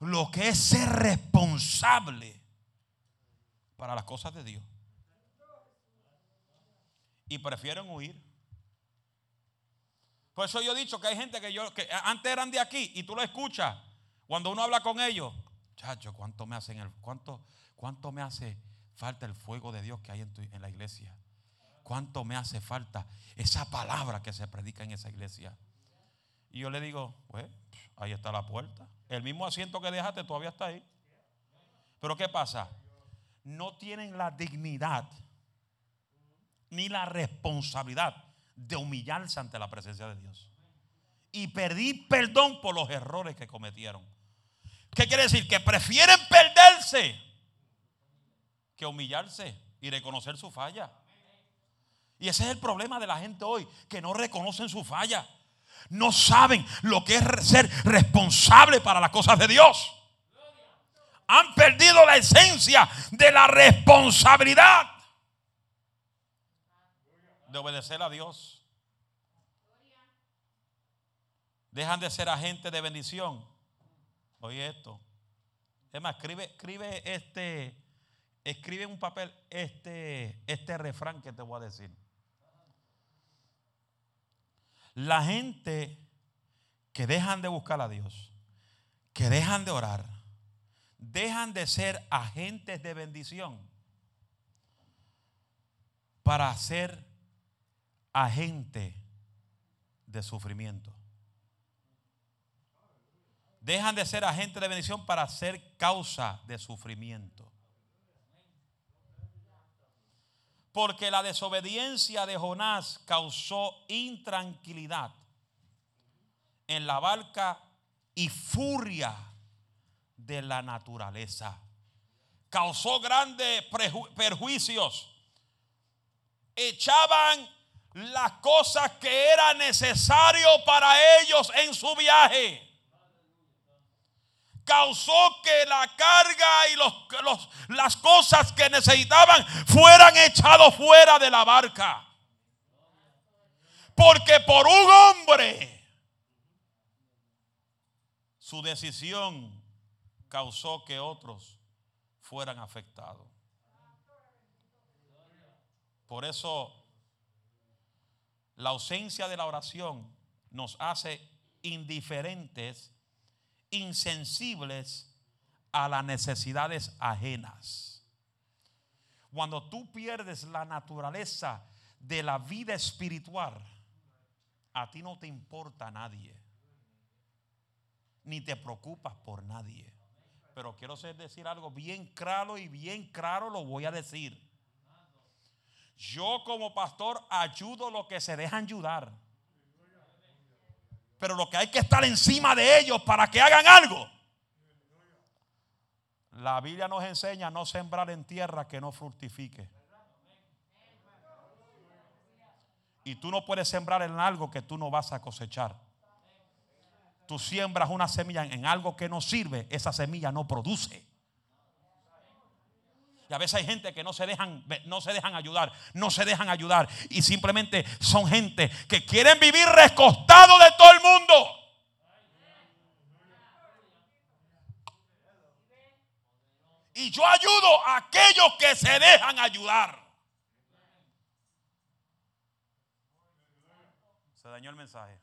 lo que es ser responsable para las cosas de Dios. Y prefieren huir. Por eso yo he dicho que hay gente que yo que antes eran de aquí y tú lo escuchas cuando uno habla con ellos. Chacho, ¿cuánto me hacen el cuánto cuánto me hace falta el fuego de Dios que hay en, en la iglesia? ¿Cuánto me hace falta esa palabra que se predica en esa iglesia? Y yo le digo, pues, ahí está la puerta. El mismo asiento que dejaste todavía está ahí. Pero ¿qué pasa? No tienen la dignidad ni la responsabilidad de humillarse ante la presencia de Dios. Y pedir perdón por los errores que cometieron. ¿Qué quiere decir? Que prefieren perderse que humillarse y reconocer su falla. Y ese es el problema de la gente hoy, que no reconocen su falla no saben lo que es ser responsable para las cosas de Dios. Han perdido la esencia de la responsabilidad de obedecer a Dios. Dejan de ser agentes de bendición. Oye esto. Es más, escribe, escribe este, escribe en un papel este, este refrán que te voy a decir. La gente que dejan de buscar a Dios, que dejan de orar, dejan de ser agentes de bendición para ser agente de sufrimiento. Dejan de ser agentes de bendición para ser causa de sufrimiento. Porque la desobediencia de Jonás causó intranquilidad en la barca y furia de la naturaleza. Causó grandes perjuicios. Echaban las cosas que era necesario para ellos en su viaje causó que la carga y los, las cosas que necesitaban fueran echados fuera de la barca. Porque por un hombre su decisión causó que otros fueran afectados. Por eso la ausencia de la oración nos hace indiferentes insensibles a las necesidades ajenas. Cuando tú pierdes la naturaleza de la vida espiritual, a ti no te importa nadie, ni te preocupas por nadie. Pero quiero decir algo bien claro y bien claro lo voy a decir. Yo como pastor ayudo lo que se dejan ayudar. Pero lo que hay que estar encima de ellos para que hagan algo. La Biblia nos enseña no sembrar en tierra que no fructifique. Y tú no puedes sembrar en algo que tú no vas a cosechar. Tú siembras una semilla en algo que no sirve, esa semilla no produce. Y a veces hay gente que no se dejan, no se dejan ayudar, no se dejan ayudar. Y simplemente son gente que quieren vivir recostado de todo el mundo. Y yo ayudo a aquellos que se dejan ayudar. Se dañó el mensaje.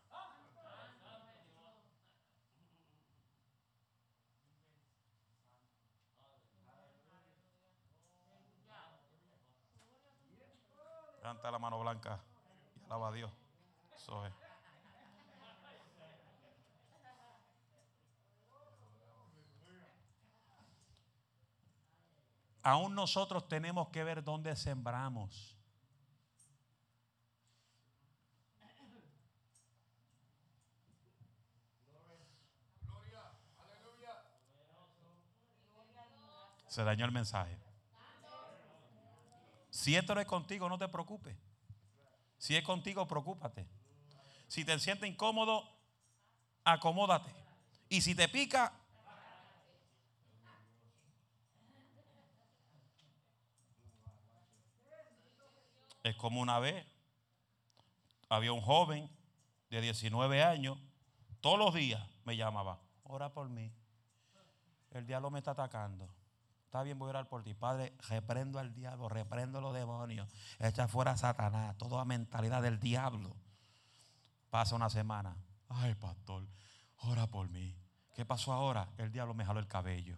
Levanta la mano blanca y alaba a Dios. Eso es. Aún nosotros tenemos que ver dónde sembramos. Se dañó el mensaje. Si esto no es contigo, no te preocupes. Si es contigo, preocúpate. Si te sientes incómodo, acomódate. Y si te pica, es como una vez había un joven de 19 años, todos los días me llamaba, ora por mí. El diablo me está atacando. Está bien, voy a orar por ti. Padre, reprendo al diablo, reprendo a los demonios. Echa fuera a Satanás, toda mentalidad del diablo. Pasa una semana. Ay, pastor, ora por mí. ¿Qué pasó ahora? El diablo me jaló el cabello.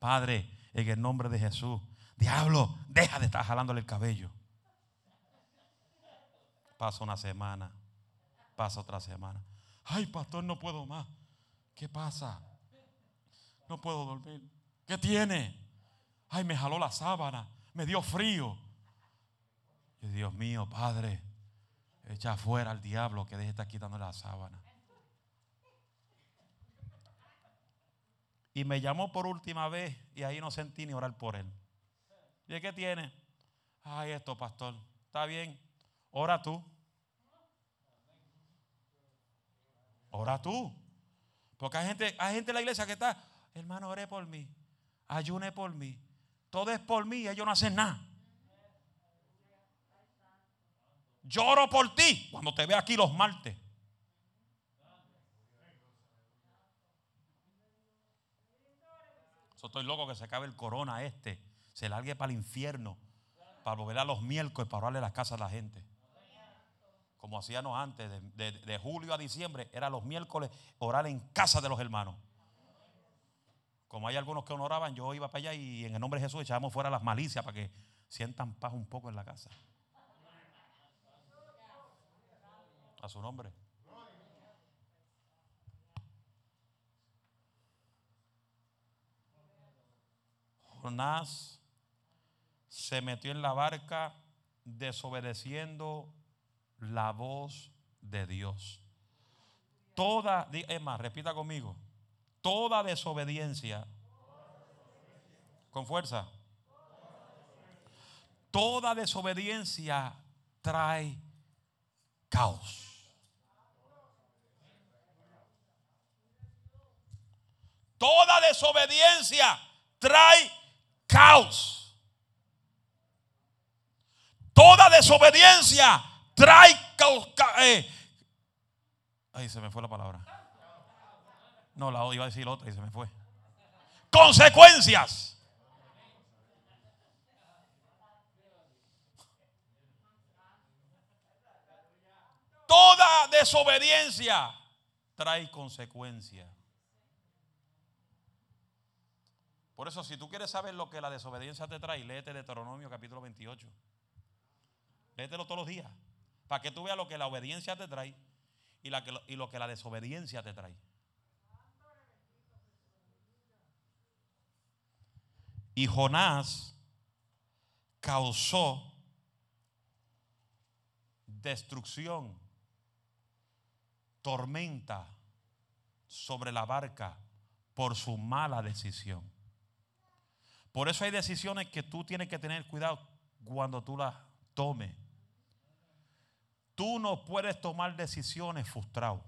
Padre, en el nombre de Jesús, diablo, deja de estar jalándole el cabello. Pasa una semana, pasa otra semana. Ay, pastor, no puedo más. ¿Qué pasa? No puedo dormir. ¿Qué tiene? Ay, me jaló la sábana, me dio frío. Dios mío, Padre, echa afuera al diablo que deje de estar quitando la sábana. Y me llamó por última vez y ahí no sentí ni orar por él. ¿Y qué tiene? Ay, esto, pastor. Está bien. Ora tú. Ora tú. Porque hay gente, hay gente en la iglesia que está, hermano, ore por mí. Ayune por mí todo es por mí, ellos no hacen nada. Lloro por ti cuando te ve aquí los martes. Yo estoy loco que se acabe el corona este, se largue para el infierno, para volver a los miércoles, para darle las casas a la gente. Como hacíamos antes, de, de julio a diciembre, era los miércoles orar en casa de los hermanos. Como hay algunos que honoraban, yo iba para allá y en el nombre de Jesús echábamos fuera las malicias para que sientan paz un poco en la casa. A su nombre. Jonás se metió en la barca desobedeciendo la voz de Dios. Toda, es más, repita conmigo toda desobediencia, con fuerza, toda desobediencia trae caos. Toda desobediencia trae caos. Toda desobediencia trae caos. Eh. Ahí se me fue la palabra. No, la iba a decir otra y se me fue. Consecuencias. Toda desobediencia trae consecuencias. Por eso, si tú quieres saber lo que la desobediencia te trae, léete Deuteronomio capítulo 28. Léetelo todos los días. Para que tú veas lo que la obediencia te trae y, lo que la desobediencia te trae. Y Jonás causó destrucción, tormenta sobre la barca por su mala decisión. Por eso hay decisiones que tú tienes que tener cuidado cuando tú las tomes. Tú no puedes tomar decisiones frustrado.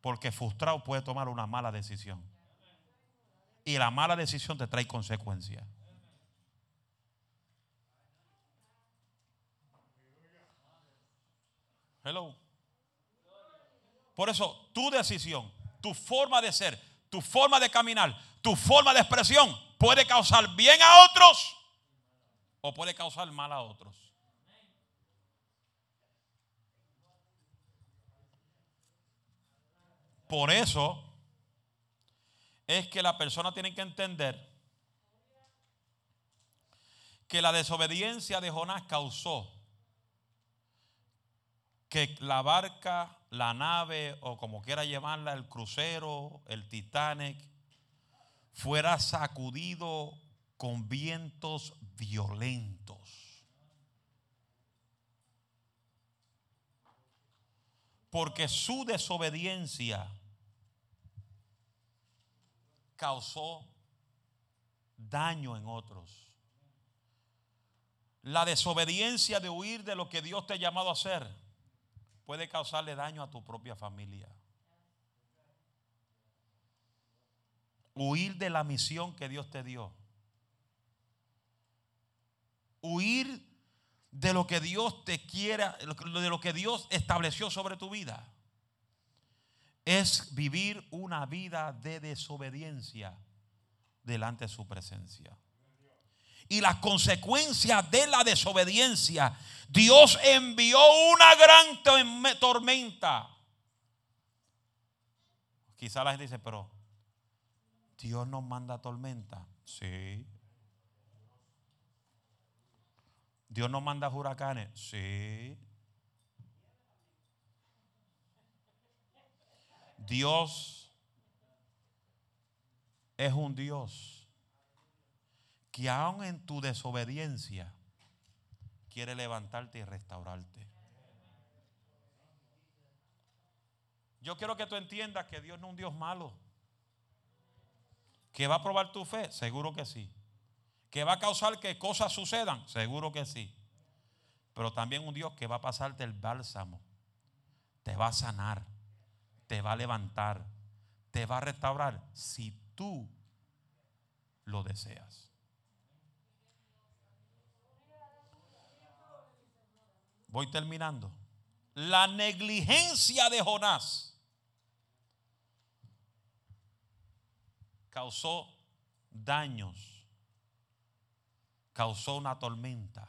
Porque frustrado puede tomar una mala decisión. Y la mala decisión te trae consecuencias. Hello. Por eso tu decisión, tu forma de ser, tu forma de caminar, tu forma de expresión puede causar bien a otros o puede causar mal a otros. Por eso es que la persona tiene que entender que la desobediencia de Jonás causó que la barca, la nave o como quiera llamarla, el crucero, el Titanic, fuera sacudido con vientos violentos. Porque su desobediencia causó daño en otros. La desobediencia de huir de lo que Dios te ha llamado a hacer puede causarle daño a tu propia familia. Huir de la misión que Dios te dio. Huir de lo que Dios te quiera, de lo que Dios estableció sobre tu vida. Es vivir una vida de desobediencia delante de su presencia y las consecuencias de la desobediencia, Dios envió una gran tormenta. Quizá la gente dice, pero Dios nos manda tormenta. Sí. Dios nos manda huracanes. Sí. Dios es un Dios que aún en tu desobediencia quiere levantarte y restaurarte. Yo quiero que tú entiendas que Dios no es un Dios malo. ¿Que va a probar tu fe? Seguro que sí. ¿Que va a causar que cosas sucedan? Seguro que sí. Pero también un Dios que va a pasarte el bálsamo. Te va a sanar. Te va a levantar. Te va a restaurar si tú lo deseas. Voy terminando. La negligencia de Jonás causó daños, causó una tormenta.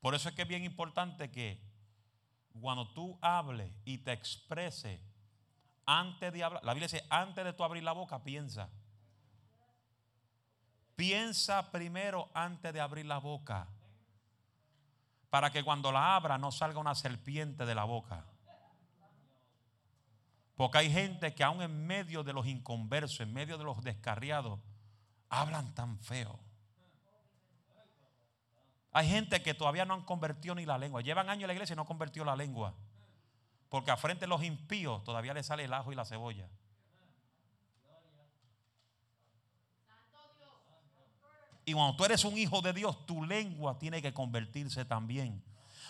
Por eso es que es bien importante que cuando tú hables y te expreses antes de hablar, la Biblia dice, antes de tú abrir la boca, piensa. Piensa primero antes de abrir la boca para que cuando la abra no salga una serpiente de la boca. Porque hay gente que aún en medio de los inconversos, en medio de los descarriados, hablan tan feo. Hay gente que todavía no han convertido ni la lengua. Llevan años en la iglesia y no han convertido la lengua. Porque a frente de los impíos todavía le sale el ajo y la cebolla. Y cuando tú eres un hijo de Dios, tu lengua tiene que convertirse también.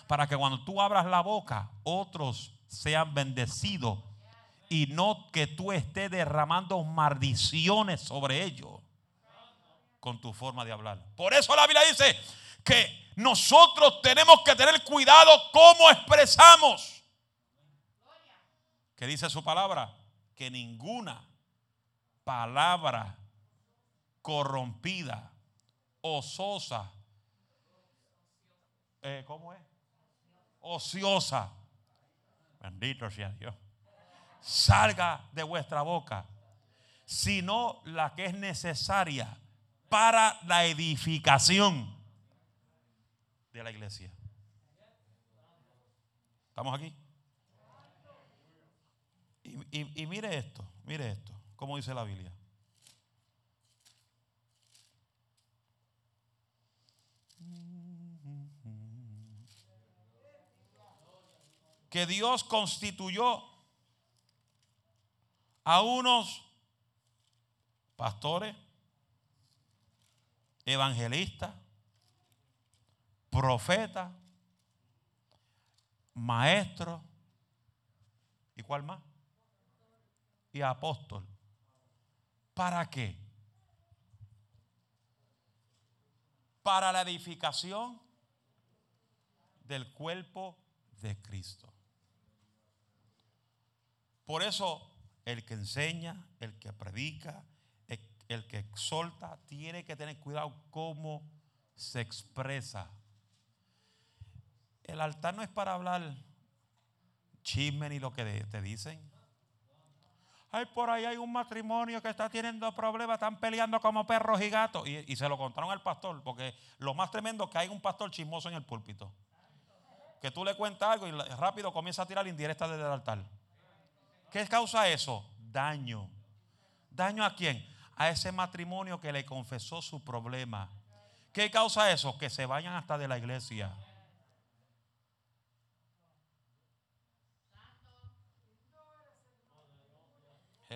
Para que cuando tú abras la boca, otros sean bendecidos. Y no que tú estés derramando maldiciones sobre ellos con tu forma de hablar. Por eso la Biblia dice que nosotros tenemos que tener cuidado cómo expresamos. Que dice su palabra? Que ninguna palabra corrompida ososa. Eh, ¿Cómo es? Ociosa. Bendito sea Dios. Salga de vuestra boca. sino la que es necesaria para la edificación de la iglesia. ¿Estamos aquí? Y, mire esto, mire esto, como dice la Biblia. Que Dios constituyó a unos pastores, evangelistas, profetas, maestros, ¿y cuál más? Y apóstol. ¿Para qué? Para la edificación del cuerpo de Cristo. Por eso el que enseña, el que predica, el que exhorta, tiene que tener cuidado cómo se expresa. El altar no es para hablar chisme ni lo que te dicen. Ay, por ahí hay un matrimonio que está teniendo problemas, están peleando como perros y gatos. Y, se lo contaron al pastor, porque lo más tremendo es que hay un pastor chismoso en el púlpito. Que tú le cuentas algo y rápido comienza a tirar indirecta desde el altar. ¿Qué causa eso? Daño. ¿Daño a quién? A ese matrimonio que le confesó su problema. ¿Qué causa eso? Que se vayan hasta de la iglesia.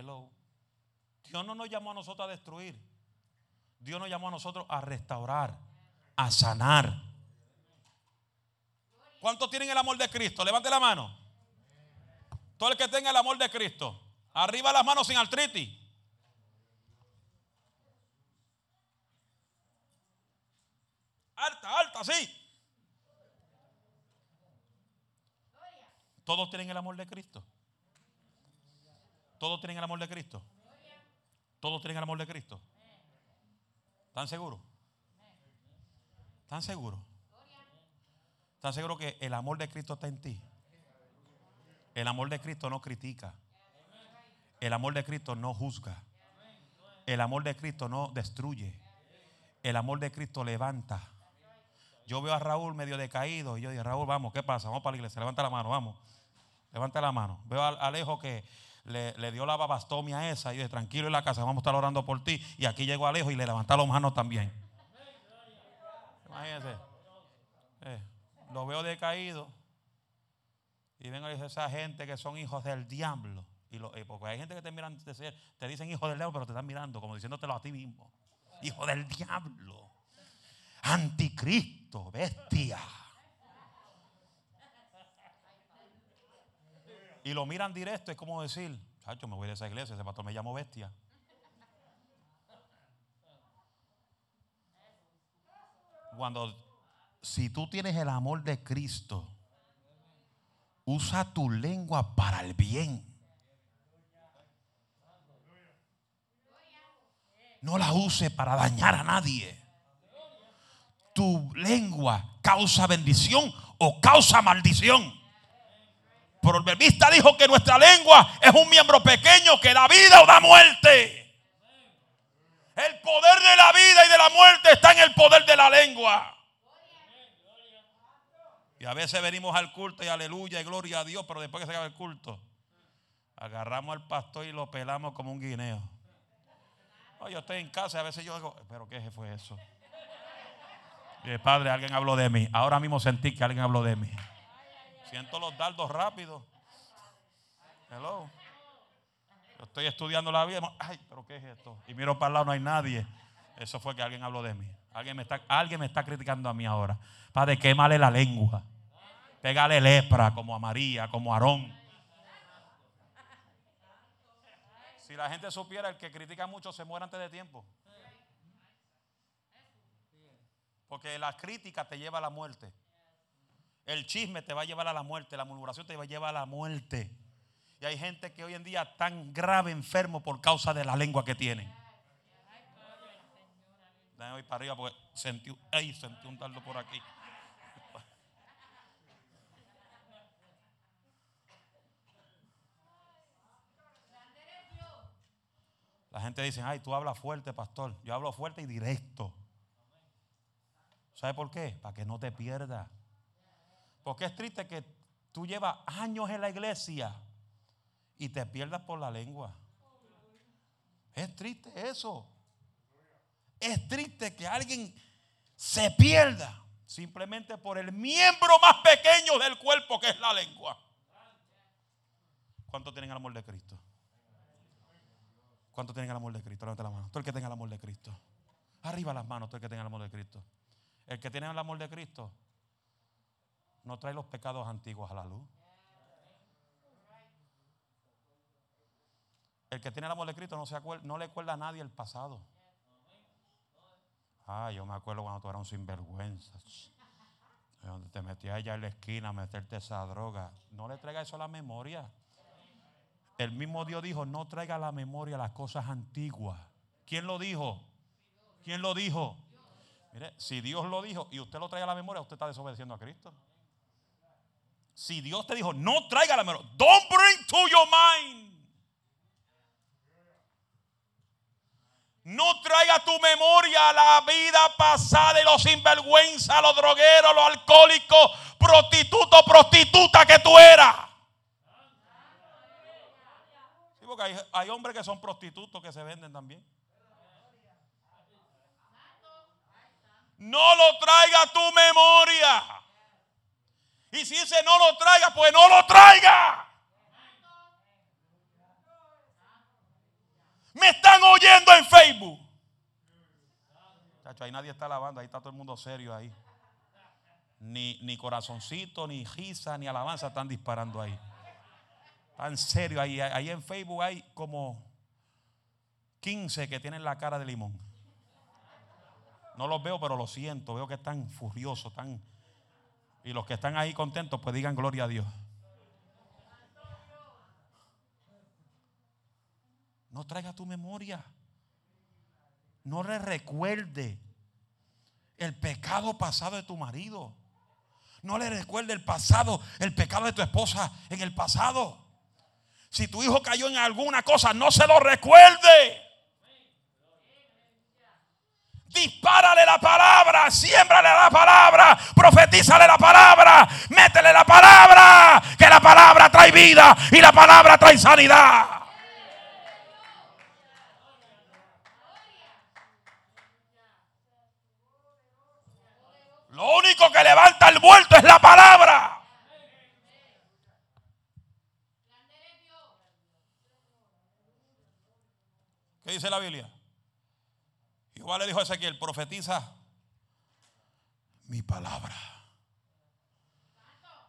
Dios no nos llamó a nosotros a destruir. Dios nos llamó a nosotros a restaurar, a sanar. ¿Cuántos tienen el amor de Cristo? Levante la mano. Todo el que tenga el amor de Cristo. Arriba las manos sin artritis. Alta, alta, sí. Todos tienen el amor de Cristo. Todos tienen el amor de Cristo. Todos tienen el amor de Cristo. ¿Están seguros? ¿Están seguros? ¿Están seguros que el amor de Cristo está en ti? El amor de Cristo no critica. El amor de Cristo no juzga. El amor de Cristo no destruye. El amor de Cristo levanta. Yo veo a Raúl medio decaído y yo digo, Raúl, vamos, ¿qué pasa? Vamos para la iglesia, levanta la mano, vamos. Levanta la mano. Veo a Alejo que le, dio la babastomia esa y yo tranquilo en la casa, vamos a estar orando por ti. Y aquí llegó Alejo y le levanta las manos también. Imagínense. Eh, lo veo decaído. Y vengo a decir esa gente que son hijos del diablo. Y lo, eh, porque hay gente que te miran, te dicen hijo del diablo, pero te están mirando como diciéndotelo a ti mismo. Hijo del diablo. Anticristo, bestia. Y lo miran directo, es como decir, chacho, me voy de esa iglesia, ese pastor me llamo bestia. Cuando, si tú tienes el amor de Cristo, Usa tu lengua para el bien. No la use para dañar a nadie. Tu lengua causa bendición o causa maldición. Pero el verbista dijo que nuestra lengua es un miembro pequeño que da vida o da muerte. El poder de la vida y de la muerte está en el poder de la lengua. Y a veces venimos al culto y aleluya y gloria a Dios, pero después que se acaba el culto, agarramos al pastor y lo pelamos como un guineo. yo estoy en casa y a veces yo digo, pero ¿qué fue eso? Y padre, alguien habló de mí. Ahora mismo sentí que alguien habló de mí. Siento los dardos rápidos. Hello. Estoy estudiando la vida. Ay, pero ¿qué es esto? Y miro para el lado, no hay nadie. Eso fue que alguien habló de mí. Alguien me está, alguien me está criticando a mí ahora. Padre, quémale la lengua. Pégale lepra como a María, como a Aarón. Si la gente supiera, el que critica mucho se muere antes de tiempo. Porque la crítica te lleva a la muerte. El chisme te va a llevar a la muerte. La murmuración te va a llevar a la muerte. Y hay gente que hoy en día tan grave enfermo por causa de la lengua que tienen. Déjame ir para arriba porque sentí, sentí un taldo por aquí. La gente dice, ay, tú hablas fuerte, pastor. Yo hablo fuerte y directo. ¿Sabe por qué? Para que no te pierdas. Porque es triste que tú llevas años en la iglesia y te pierdas por la lengua. Es triste eso. Es triste que alguien se pierda simplemente por el miembro más pequeño del cuerpo que es la lengua. ¿Cuánto tienen el amor de Cristo? ¿Cuánto tienen el amor de Cristo? Levanta la mano. Todo el que tenga el amor de Cristo. Arriba las manos, todo el que tenga el amor de Cristo. El que tiene el amor de Cristo no trae los pecados antiguos a la luz. El que tiene el amor de Cristo no, se no le acuerda a nadie el pasado. Ah, yo me acuerdo cuando tú eras un sinvergüenza. Donde te metías allá en la esquina a meterte esa droga. No le traiga eso a la memoria. El mismo Dios dijo, no traiga a la memoria las cosas antiguas. ¿Quién lo dijo? ¿Quién lo dijo? Mire, si Dios lo dijo y usted lo trae a la memoria, usted está desobedeciendo a Cristo. Si Dios te dijo, no traiga la memoria, don't bring to your mind. No traiga tu memoria la vida pasada y los sinvergüenza, los drogueros, los alcohólicos, prostitutos, prostituta que tú eras. Sí, porque hay, hombres que son prostitutos que se venden también. No lo traiga tu memoria. Y si dice no lo traiga, pues no lo traiga. Me están oyendo en Facebook. Chacho, ahí nadie está alabando, ahí está todo el mundo serio ahí. Ni, ni corazoncito, ni risa, ni alabanza están disparando ahí. Tan serio ahí. Ahí en Facebook hay como 15 que tienen la cara de limón. No los veo, pero lo siento. Veo que están furiosos, están. Y los que están ahí contentos, pues digan gloria a Dios. No traiga tu memoria. No le recuerde el pecado pasado de tu marido. No le recuerde el pasado, el pecado de tu esposa en el pasado. Si tu hijo cayó en alguna cosa, no se lo recuerde. La palabra, siémbrale la palabra, profetízale la palabra, métele la palabra, que la palabra trae vida y la palabra trae sanidad. Lo único que levanta el vuelto es la palabra. ¿Qué dice la Biblia? Igual le dijo a Ezequiel, profetiza mi palabra.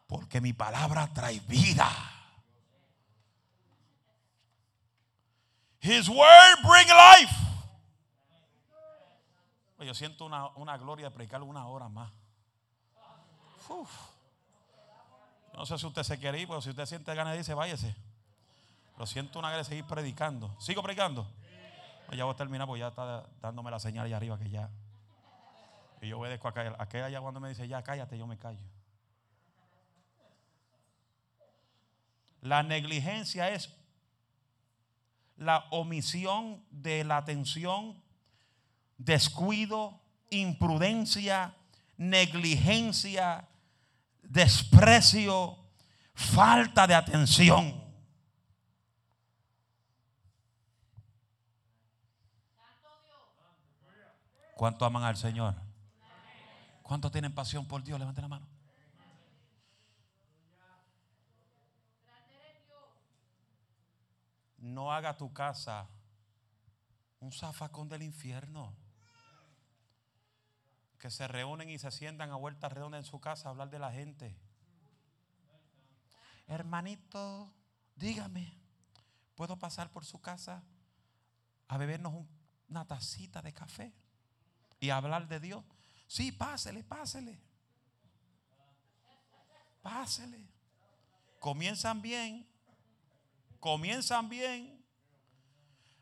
Porque mi palabra trae vida. His word bring life. Yo siento una, gloria de predicar una hora más. No sé si usted se quiere ir, pero si usted siente ganas de irse, váyase. Lo siento una vez de seguir predicando. ¿Sigo predicando? Ya voy a terminar porque ya está dándome la señal allá arriba que ya. Y yo obedezco a Aquella allá cuando me dice ya cállate, yo me callo. La negligencia es la omisión de la atención descuido, imprudencia, negligencia, desprecio, falta de atención. ¿Cuánto aman al Señor? ¿Cuánto tienen pasión por Dios? Levanten la mano. No haga tu casa un zafacón del infierno que se reúnen y se sientan a vuelta redonda en su casa a hablar de la gente. Hermanito, dígame, ¿puedo pasar por su casa a bebernos una tacita de café y hablar de Dios? Sí, pásele, pásele. Pásele. Comienzan bien. Comienzan bien.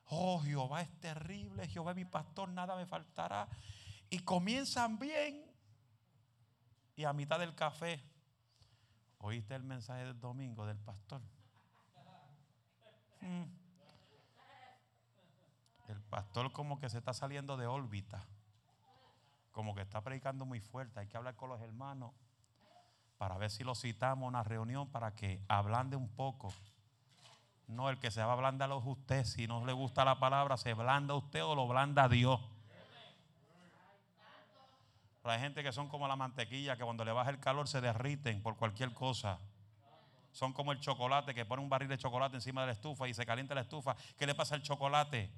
Oh, Jehová es terrible. Jehová es mi pastor, nada me faltará y comienzan bien. Y a mitad del café, oíste el mensaje del domingo del pastor. Mm. pastor como que se está saliendo de órbita. Como que está predicando muy fuerte. Hay que hablar con los hermanos para ver si lo citamos a una reunión para que ablande un poco. No, el que se va a ablandar es usted. Si no le gusta la palabra, se blanda usted o lo blanda Dios. Pero hay gente que son como la mantequilla, que cuando le baja el calor se derriten por cualquier cosa. Son como el chocolate que pone un barril de chocolate encima de la estufa y se calienta la estufa. ¿Qué le pasa al chocolate?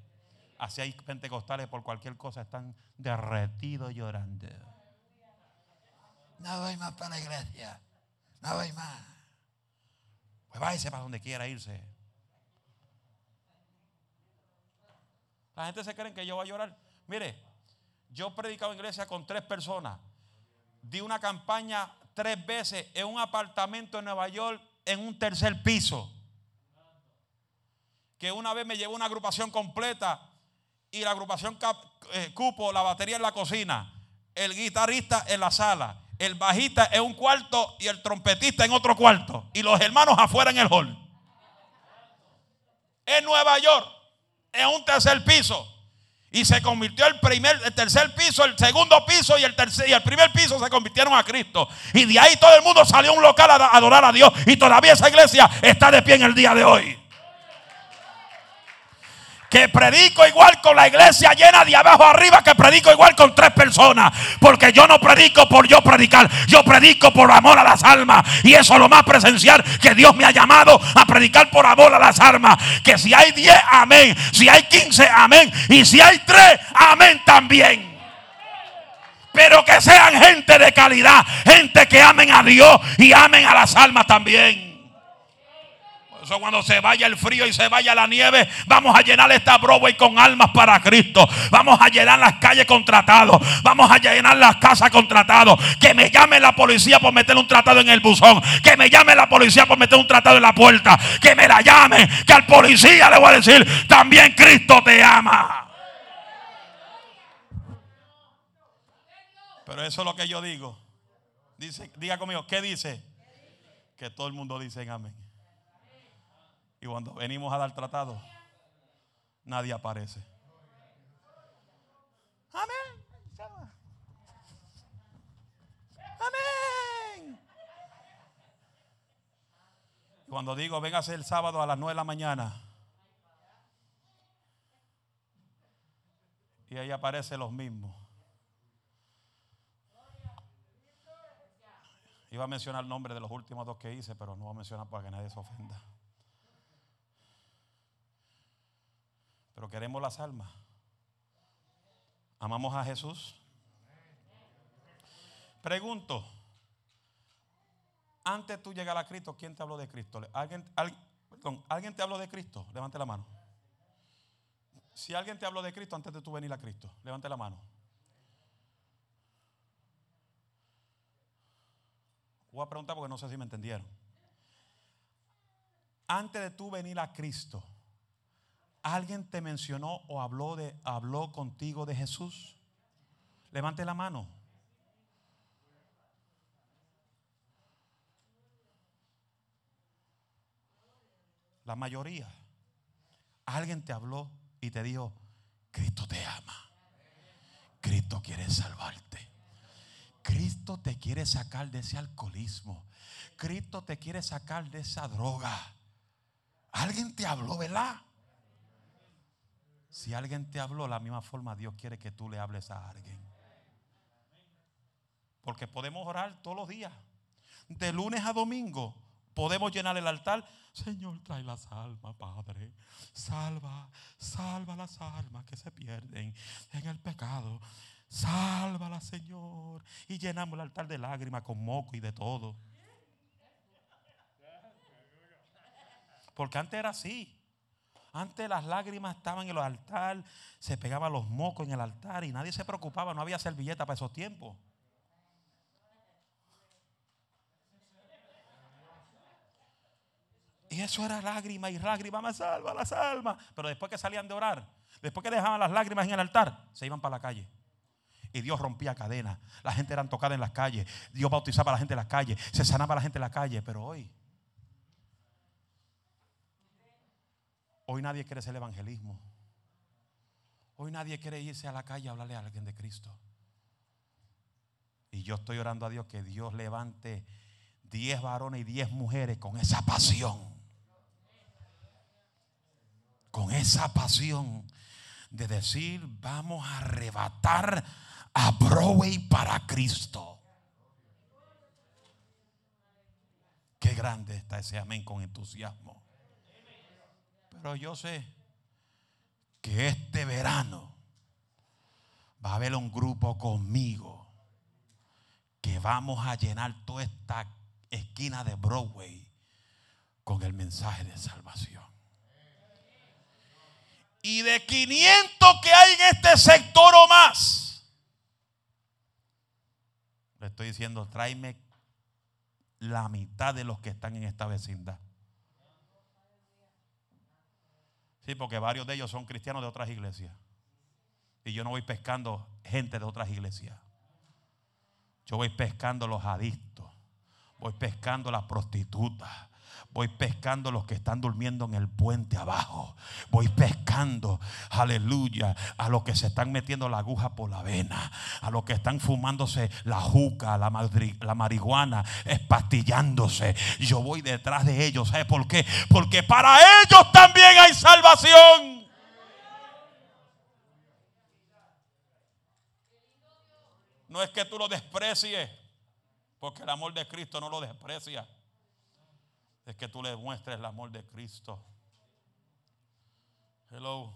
Así hay pentecostales por cualquier cosa están derretidos llorando. No voy más para la iglesia. No voy más. Pues váyase para donde quiera irse. La gente se cree que yo voy a llorar. Mire, yo he predicado en iglesia con tres personas. Di una campaña tres veces en un apartamento en Nueva York en un tercer piso. Que una vez me llevó una agrupación completa y la agrupación eh, cupo la batería en la cocina, el guitarrista en la sala, el bajista en un cuarto y el trompetista en otro cuarto. Y los hermanos afuera en el hall. En Nueva York, en un tercer piso. Y se convirtió el primer, el tercer piso, el segundo piso y el tercer y el primer piso se convirtieron a Cristo. Y de ahí todo el mundo salió a un local a adorar a Dios. Y todavía esa iglesia está de pie en el día de hoy que predico igual con la iglesia llena de abajo arriba que predico igual con tres personas. Porque yo no predico por yo predicar, yo predico por amor a las almas. Y eso es lo más presencial que Dios me ha llamado a predicar por amor a las almas. Que si hay diez, amén. Si hay quince, amén. Y si hay tres, amén también pero que sean gente de calidad, gente que amen a Dios y amen a las almas también cuando se vaya el frío y se vaya la nieve, vamos a llenar esta Broadway con almas para Cristo. Vamos a llenar las calles con tratados. Vamos a llenar las casas con tratados. Que me llame la policía por meter un tratado en el buzón. Que me llame la policía por meter un tratado en la puerta. Que me la llame. Que al policía le voy a decir, también Cristo te ama. Pero eso es lo que yo digo. Dice, diga conmigo, ¿qué dice? Que todo el mundo dice amén. Y cuando venimos a dar tratado, nadie aparece. Amén. Amén. Cuando digo, véngase el sábado a las 9 de la mañana. Y ahí aparecen los mismos. Iba a mencionar el nombre de los últimos dos que hice, pero no voy a mencionar para que nadie se ofenda. Pero queremos las almas. ¿Amamos a Jesús? Pregunto, antes tú llegar a Cristo, ¿quién te habló de Cristo? ¿Alguien, ¿Alguien te habló de Cristo? Levante la mano. Si alguien te habló de Cristo antes de tú venir a Cristo, levante la mano. Voy a preguntar porque no sé si me entendieron. Antes de tú venir a Cristo, ¿Alguien te mencionó o habló, de, habló contigo de Jesús? Levante la mano. La mayoría. Alguien te habló y te dijo, Cristo te ama. Cristo quiere salvarte. Cristo te quiere sacar de ese alcoholismo. Cristo te quiere sacar de esa droga. Alguien te habló, ¿verdad? Si alguien te habló, la misma forma Dios quiere que tú le hables a alguien. Porque podemos orar todos los días. De lunes a domingo podemos llenar el altar. Señor, trae las almas, Padre. Salva, salva las almas que se pierden en el pecado. Sálvala, Señor. Y llenamos el altar de lágrimas con moco y de todo. Porque antes era así. Antes las lágrimas estaban en el altar, se pegaban los mocos en el altar y nadie se preocupaba, no había servilleta para esos tiempos. Y eso era lágrima y lágrima, me salva, las almas. Pero después que salían de orar, después que dejaban las lágrimas en el altar, se iban para la calle. Y Dios rompía cadenas. La gente era tocada en las calles. Dios bautizaba a la gente en las calles. Se sanaba a la gente en la calle. Pero hoy Hoy nadie quiere hacer el evangelismo. Hoy nadie quiere irse a la calle a hablarle a alguien de Cristo. Y yo estoy orando a Dios que Dios levante 10 varones y 10 mujeres con esa pasión. Con esa pasión de decir, vamos a arrebatar a Broadway para Cristo. Qué grande está ese amén con entusiasmo. Pero yo sé que este verano va a haber un grupo conmigo que vamos a llenar toda esta esquina de Broadway con el mensaje de salvación. Y de 500 que hay en este sector o más, le estoy diciendo, tráeme la mitad de los que están en esta vecindad. Sí, porque varios de ellos son cristianos de otras iglesias. Y yo no voy pescando gente de otras iglesias. Yo voy pescando los adictos. Voy pescando las prostitutas. Voy pescando los que están durmiendo en el puente abajo. Voy pescando, aleluya, a los que se están metiendo la aguja por la vena. A los que están fumándose la juca, la, la marihuana, espastillándose. Yo voy detrás de ellos. ¿Sabe por qué? Porque para ellos también hay salvación. No es que tú lo desprecies, porque el amor de Cristo no lo desprecia. Es que tú le muestres el amor de Cristo. Hello.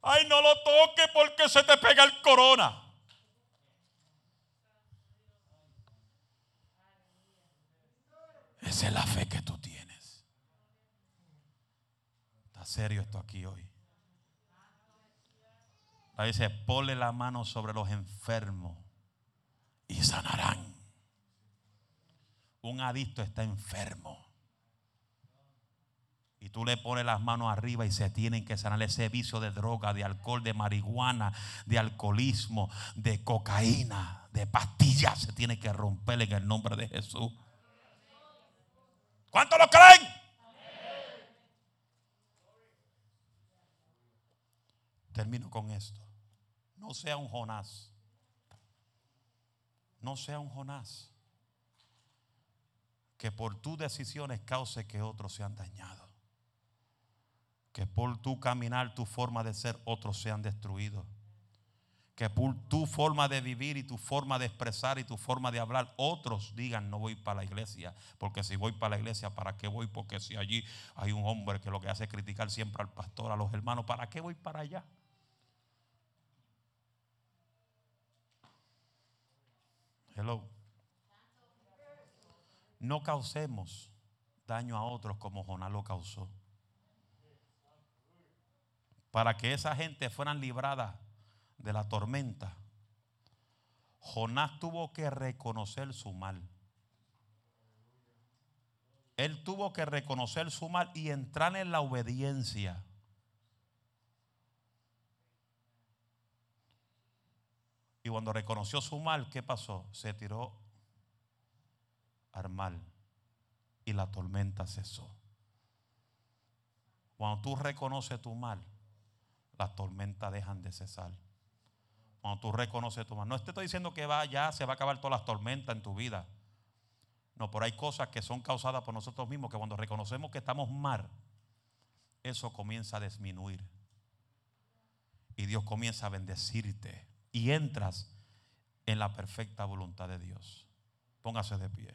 Ay, no lo toque porque se te pega el corona. Esa es la fe que tú tienes. Está serio esto aquí hoy. Ahí dice, ponle la mano sobre los enfermos y sanarán. Un adicto está enfermo. Y tú le pones las manos arriba y se tienen que sanar ese vicio de droga, de alcohol, de marihuana, de alcoholismo, de cocaína, de pastillas. Se tiene que romper en el nombre de Jesús. ¿Cuántos lo creen? Termino con esto. No sea un Jonás. No sea un Jonás. Que por tus decisiones cause que otros sean dañados. Que por tu caminar, tu forma de ser, otros sean destruidos. Que por tu forma de vivir y tu forma de expresar y tu forma de hablar, otros digan, no voy para la iglesia. Porque si voy para la iglesia, ¿para qué voy? Porque si allí hay un hombre que lo que hace es criticar siempre al pastor, a los hermanos, ¿para qué voy para allá? Hello. No causemos daño a otros como Jonás lo causó. Para que esa gente fueran librada de la tormenta, Jonás tuvo que reconocer su mal. Él tuvo que reconocer su mal y entrar en la obediencia. Y cuando reconoció su mal, ¿qué pasó? Se tiró al mal y la tormenta cesó. Cuando tú reconoces tu mal, las tormentas dejan de cesar. Cuando tú reconoces tu mal. No te estoy diciendo que va ya, se va a acabar todas las tormentas en tu vida. No, pero hay cosas que son causadas por nosotros mismos que cuando reconocemos que estamos mal, eso comienza a disminuir. Y Dios comienza a bendecirte y entras en la perfecta voluntad de Dios. Póngase de pie.